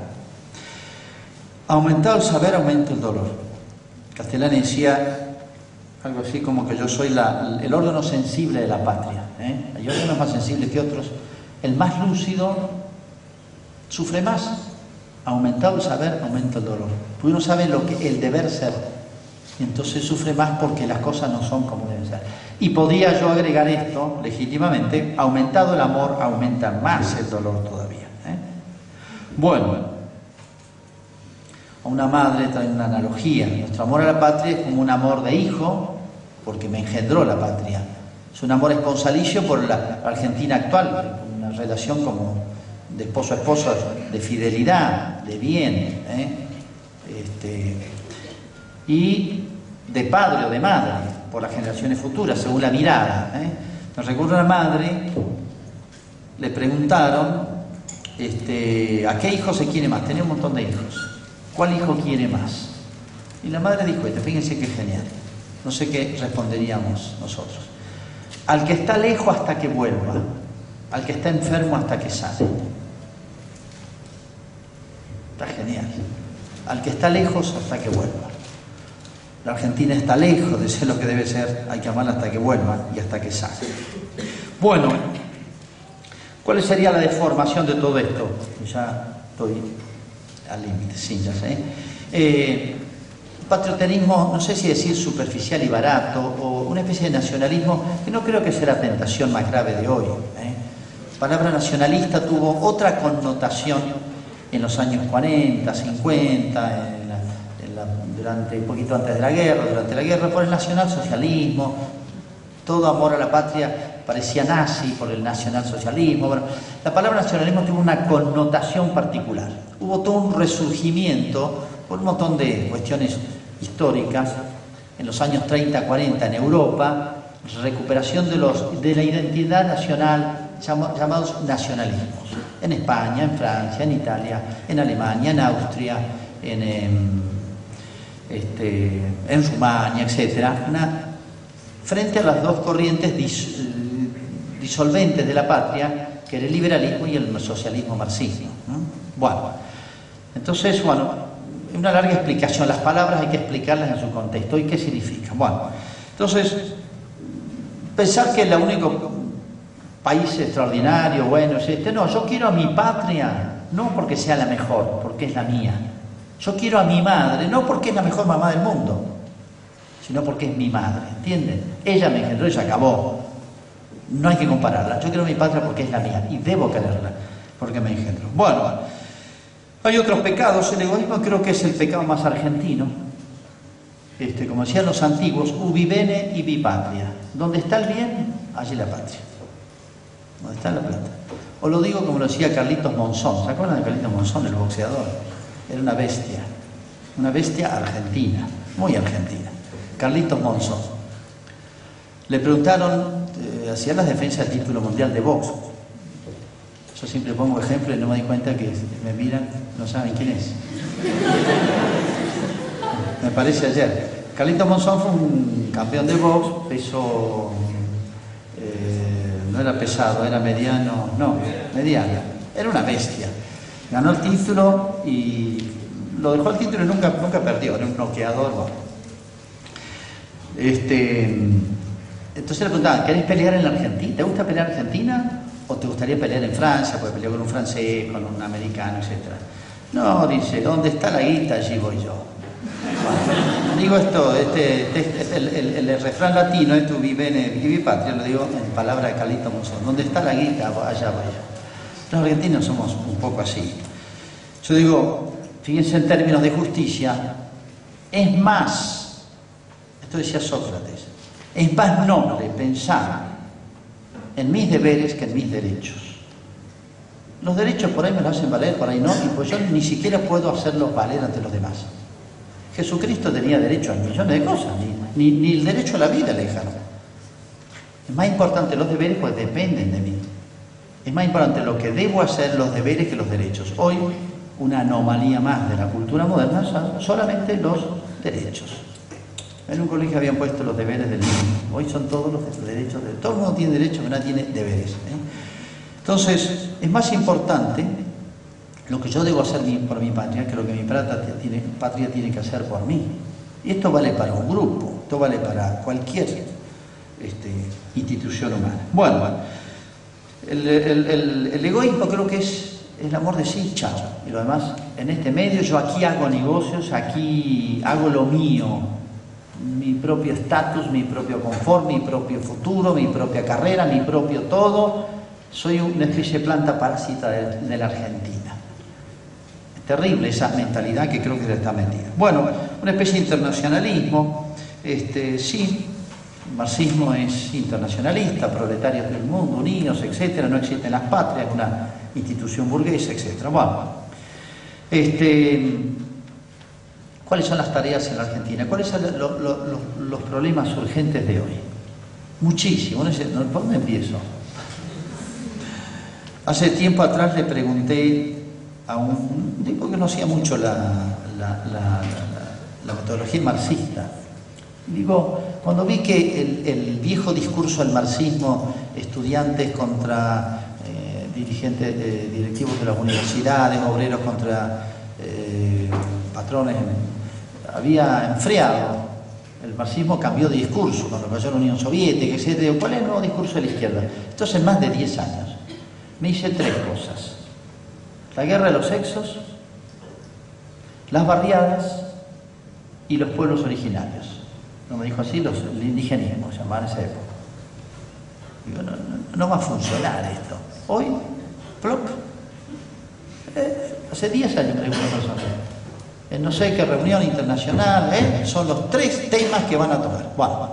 Aumentado el saber, aumenta el dolor. Castellani decía, algo así como que yo soy el órgano sensible de la patria. ¿eh? Hay órganos más sensibles que otros. El más lúcido sufre más. Aumentado el saber, aumenta el dolor. Porque uno sabe lo que el deber ser. Y entonces sufre más porque las cosas no son como deben ser. Y podría yo agregar esto legítimamente, aumentado el amor, aumenta más el dolor todavía. ¿eh? Bueno, a una madre trae una analogía. Nuestro amor a la patria es como un amor de hijo porque me engendró la patria. Es un amor esponsalicio por la Argentina actual, una relación como de esposo a esposa, de fidelidad, de bien, ¿eh? este, y de padre o de madre, por las generaciones futuras, según la mirada. ¿eh? Me recuerdo a la madre, le preguntaron este, a qué hijo se quiere más, tenía un montón de hijos, ¿cuál hijo quiere más? Y la madre dijo, este, fíjense qué genial. No sé qué responderíamos nosotros. Al que está lejos hasta que vuelva, al que está enfermo hasta que sale. Está genial. al que está lejos hasta que vuelva. La Argentina está lejos de ser lo que debe ser, hay que amarla hasta que vuelva y hasta que salga. Bueno, ¿cuál sería la deformación de todo esto? Ya estoy al límite, sí, ya sé. Eh, no sé si decir superficial y barato, o una especie de nacionalismo que no creo que sea la tentación más grave de hoy. ¿eh? La palabra nacionalista tuvo otra connotación en los años 40, 50, durante un poquito antes de la guerra, durante la guerra, por el nacionalsocialismo, todo amor a la patria parecía nazi por el nacionalsocialismo. Bueno, la palabra nacionalismo tuvo una connotación particular. Hubo todo un resurgimiento por un montón de cuestiones históricas en los años 30, 40 en Europa, recuperación de, la identidad nacional llamados nacionalismos. En España, en Francia, en Italia, en Alemania, en Austria, en, em, este, en Rumania, etc. frente a las dos corrientes disolventes de la patria, que era el liberalismo y el socialismo marxismo. Bueno, entonces, bueno, una larga explicación. Las palabras hay que explicarlas en su contexto y qué significan. Bueno, entonces, pensar que el único país extraordinario, bueno, es este, no, yo quiero a mi patria, no porque sea la mejor, porque es la mía. Yo quiero a mi madre, no porque es la mejor mamá del mundo, sino porque es mi madre, ¿entienden? Ella me engendró y se acabó. No hay que compararla. Yo quiero mi patria porque es la mía y debo quererla porque me engendró. Bueno, hay otros pecados. El egoísmo creo que es el pecado más argentino. Este, como decían los antiguos, ubi bene y vi patria. Donde está el bien, allí la patria. Donde está la plata. O lo digo como lo decía Carlitos Monzón. ¿Se acuerdan de Carlitos Monzón, el boxeador? Era una bestia, una bestia argentina, muy argentina. Carlitos Monzón. Le preguntaron, eh, hacía las defensas del título mundial de box. Yo siempre pongo ejemplo y no me di cuenta que me miran, no saben quién es. me parece ayer. Carlitos Monzón fue un campeón de box, peso, eh, no era pesado, era mediano, no, mediano. Era una bestia ganó el título y lo dejó el título y nunca, nunca perdió, era un bloqueador. Este, entonces le preguntaban, ¿querés pelear en la Argentina? ¿Te gusta pelear en Argentina? ¿O te gustaría pelear en Francia? Porque peleó con un francés, con un americano, etc. No, dice, ¿dónde está la guita? Allí voy yo. digo esto, este, este, este el, refrán latino, esto vive en vivi patria, lo digo en palabra de Calito Monzón. ¿Dónde está la guita? Allá voy yo. Los argentinos somos un poco así. Yo digo, fíjense en términos de justicia, es más, esto decía Sócrates, es más noble pensar en mis deberes que en mis derechos. Los derechos por ahí me los hacen valer, por ahí no, y pues yo ni siquiera puedo hacerlos valer ante los demás. Jesucristo tenía derecho a millones de cosas, ni, ni, el derecho a la vida le dejaron. Es más importante los deberes, pues dependen de mí. Es más importante lo que debo hacer, los deberes, que los derechos. Hoy, una anomalía más de la cultura moderna son solamente los derechos. En un colegio habían puesto los deberes del niño. Hoy son todos los derechos. De... Todo el mundo tiene derechos, pero nadie tiene deberes. ¿eh? Entonces, es más importante lo que yo debo hacer por mi patria que lo que mi patria tiene, que hacer por mí. Y esto vale para un grupo, esto vale para cualquier este, institución humana. Bueno, bueno. El, egoísmo creo que es el amor de sí, chao. Y lo demás, en este medio yo aquí hago negocios, aquí hago lo mío, mi propio estatus, mi propio confort, mi propio futuro, mi propia carrera, mi propio todo. Soy una especie de planta parásita de, la Argentina. Es terrible esa mentalidad que creo que está metida. Bueno, una especie de internacionalismo, este, sí, marxismo es internacionalista, proletarios del mundo, unidos, etcétera, no existen las patrias, una institución burguesa, etcétera. Bueno, este, ¿cuáles son las tareas en la Argentina? ¿Cuáles son los problemas urgentes de hoy? Muchísimo, ¿por dónde empiezo? Hace tiempo atrás le pregunté a un tipo que no hacía mucho la, la metodología marxista, Digo, cuando vi que el, viejo discurso del marxismo, estudiantes contra eh, dirigentes directivos de las universidades, obreros contra eh, patrones había enfriado. El marxismo cambió de discurso cuando cayó la Unión Soviética, etc. ¿Cuál es el nuevo discurso de la izquierda? Entonces, más de 10 años, me hice tres cosas. La guerra de los sexos, las barriadas y los pueblos originarios. No me dijo así, los, el indigenismo se llamaba en esa época. Digo, no, va a funcionar esto. Hoy, plop. Eh, hace 10 años me dijo una persona. En no sé qué reunión internacional, ¿eh? son los tres temas que van a tocar. Bueno,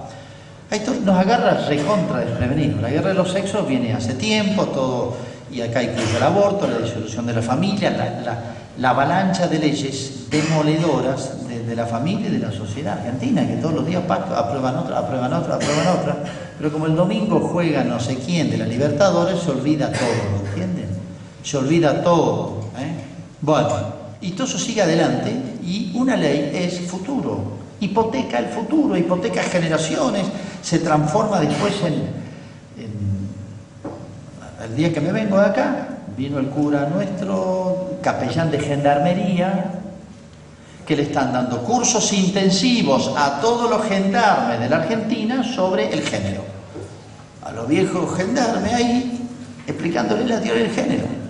esto nos agarra recontra desprevenido. La guerra de los sexos viene hace tiempo, todo, y acá incluye el aborto, la disolución de la familia, la, la, la avalancha de leyes demoledoras de, la familia y de la sociedad argentina, que todos los días aprueban otra, aprueban otra, aprueban otra. Pero como el domingo juega no sé quién de la Libertadores, se olvida todo, ¿entienden? Se olvida todo. ¿eh? Bueno. Y todo eso sigue adelante y una ley es futuro, hipoteca el futuro, hipoteca generaciones, se transforma después en. El día que me vengo de acá, vino el cura nuestro, capellán de gendarmería, que le están dando cursos intensivos a todos los gendarmes de la Argentina sobre el género. A los viejos gendarmes ahí, explicándoles la teoría del género.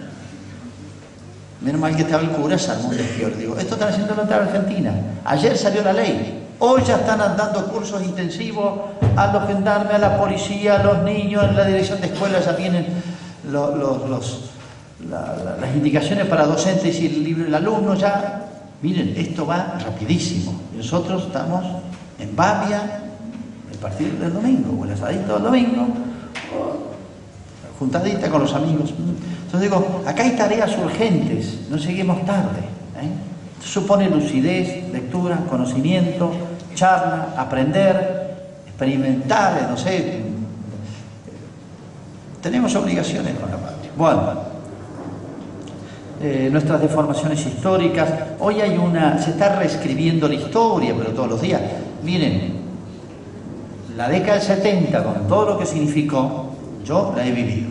Menos mal que estaba el cura, un despior. Digo, esto están haciendo en Argentina. Ayer salió la ley. Hoy ya están dando cursos intensivos a los gendarmes, a la policía, a los niños, en la dirección de escuelas ya vienen los, los, los, la, la, las indicaciones para docentes y el, el alumno ya. Miren, esto va rapidísimo. Nosotros estamos en Babia, el partido del domingo, o el asadito del domingo, juntadita con los amigos. Entonces digo, acá hay tareas urgentes, no seguimos tarde. ¿eh? Supone lucidez, lectura, conocimiento, charla, aprender, experimentar, no sé. Tenemos obligaciones con la patria. Bueno, eh, nuestras deformaciones históricas. Hoy hay una, se está reescribiendo la historia, pero todos los días. Miren, la década del 70, con todo lo que significó, yo la he vivido.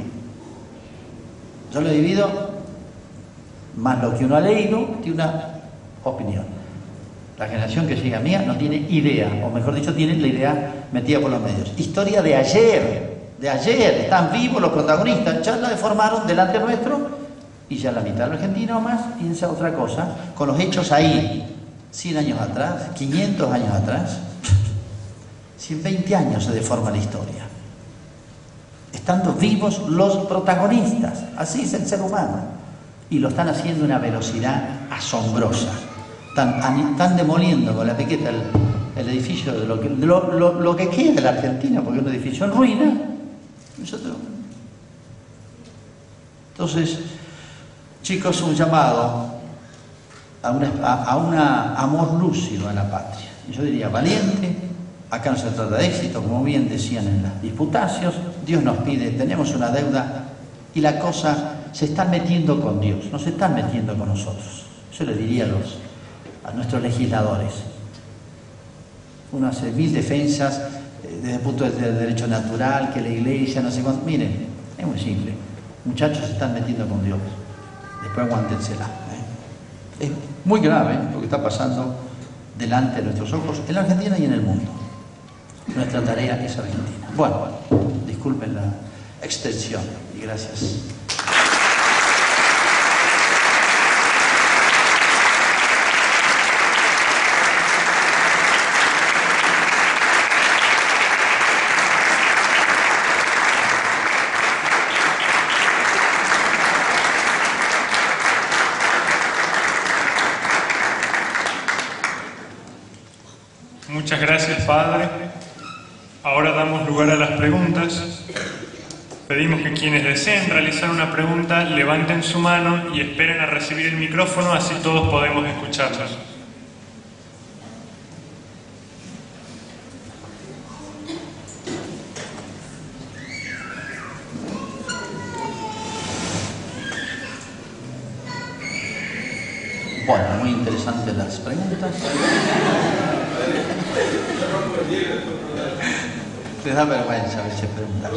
Yo lo he vivido, más lo que uno ha leído, tiene una opinión. La generación que sigue a mía no tiene idea, o mejor dicho, tiene la idea metida por los medios. Historia de ayer, de ayer, están vivos los protagonistas, ya la deformaron delante nuestro y ya la mitad de la Argentina o más piensa otra cosa, con los hechos ahí, 100 años atrás, 500 años atrás, 120 años se deforma la historia estando vivos los protagonistas. Así es el ser humano. Y lo están haciendo a una velocidad asombrosa. Están, están demoliendo con la piqueta el, edificio de, lo que, lo, que queda de la Argentina, porque es un edificio en ruina. Entonces, chicos, un llamado a un a, una amor lúcido a la patria. Yo diría valiente, Acá no se trata de éxito, como bien decían en las disputacios. Dios nos pide, tenemos una deuda y la cosa se está metiendo con Dios, no se están metiendo con nosotros. Yo le diría a, los, a nuestros legisladores. Uno hace mil defensas eh, desde el punto del derecho natural, que la iglesia, no sé cuánto. Miren, es muy simple. Muchachos se están metiendo con Dios. Después aguántensela. ¿eh? Es muy grave lo que está pasando delante de nuestros ojos en la Argentina y en el mundo. Nuestra tarea es Argentina. Bueno, disculpen la extensión y gracias. Muchas gracias, Padre. Ahora damos lugar a las preguntas. Pedimos que quienes deseen realizar una pregunta levanten su mano y esperen a recibir el micrófono, así todos podemos escucharlos. Bueno, muy interesantes las preguntas. Te da vergüenza a veces preguntar.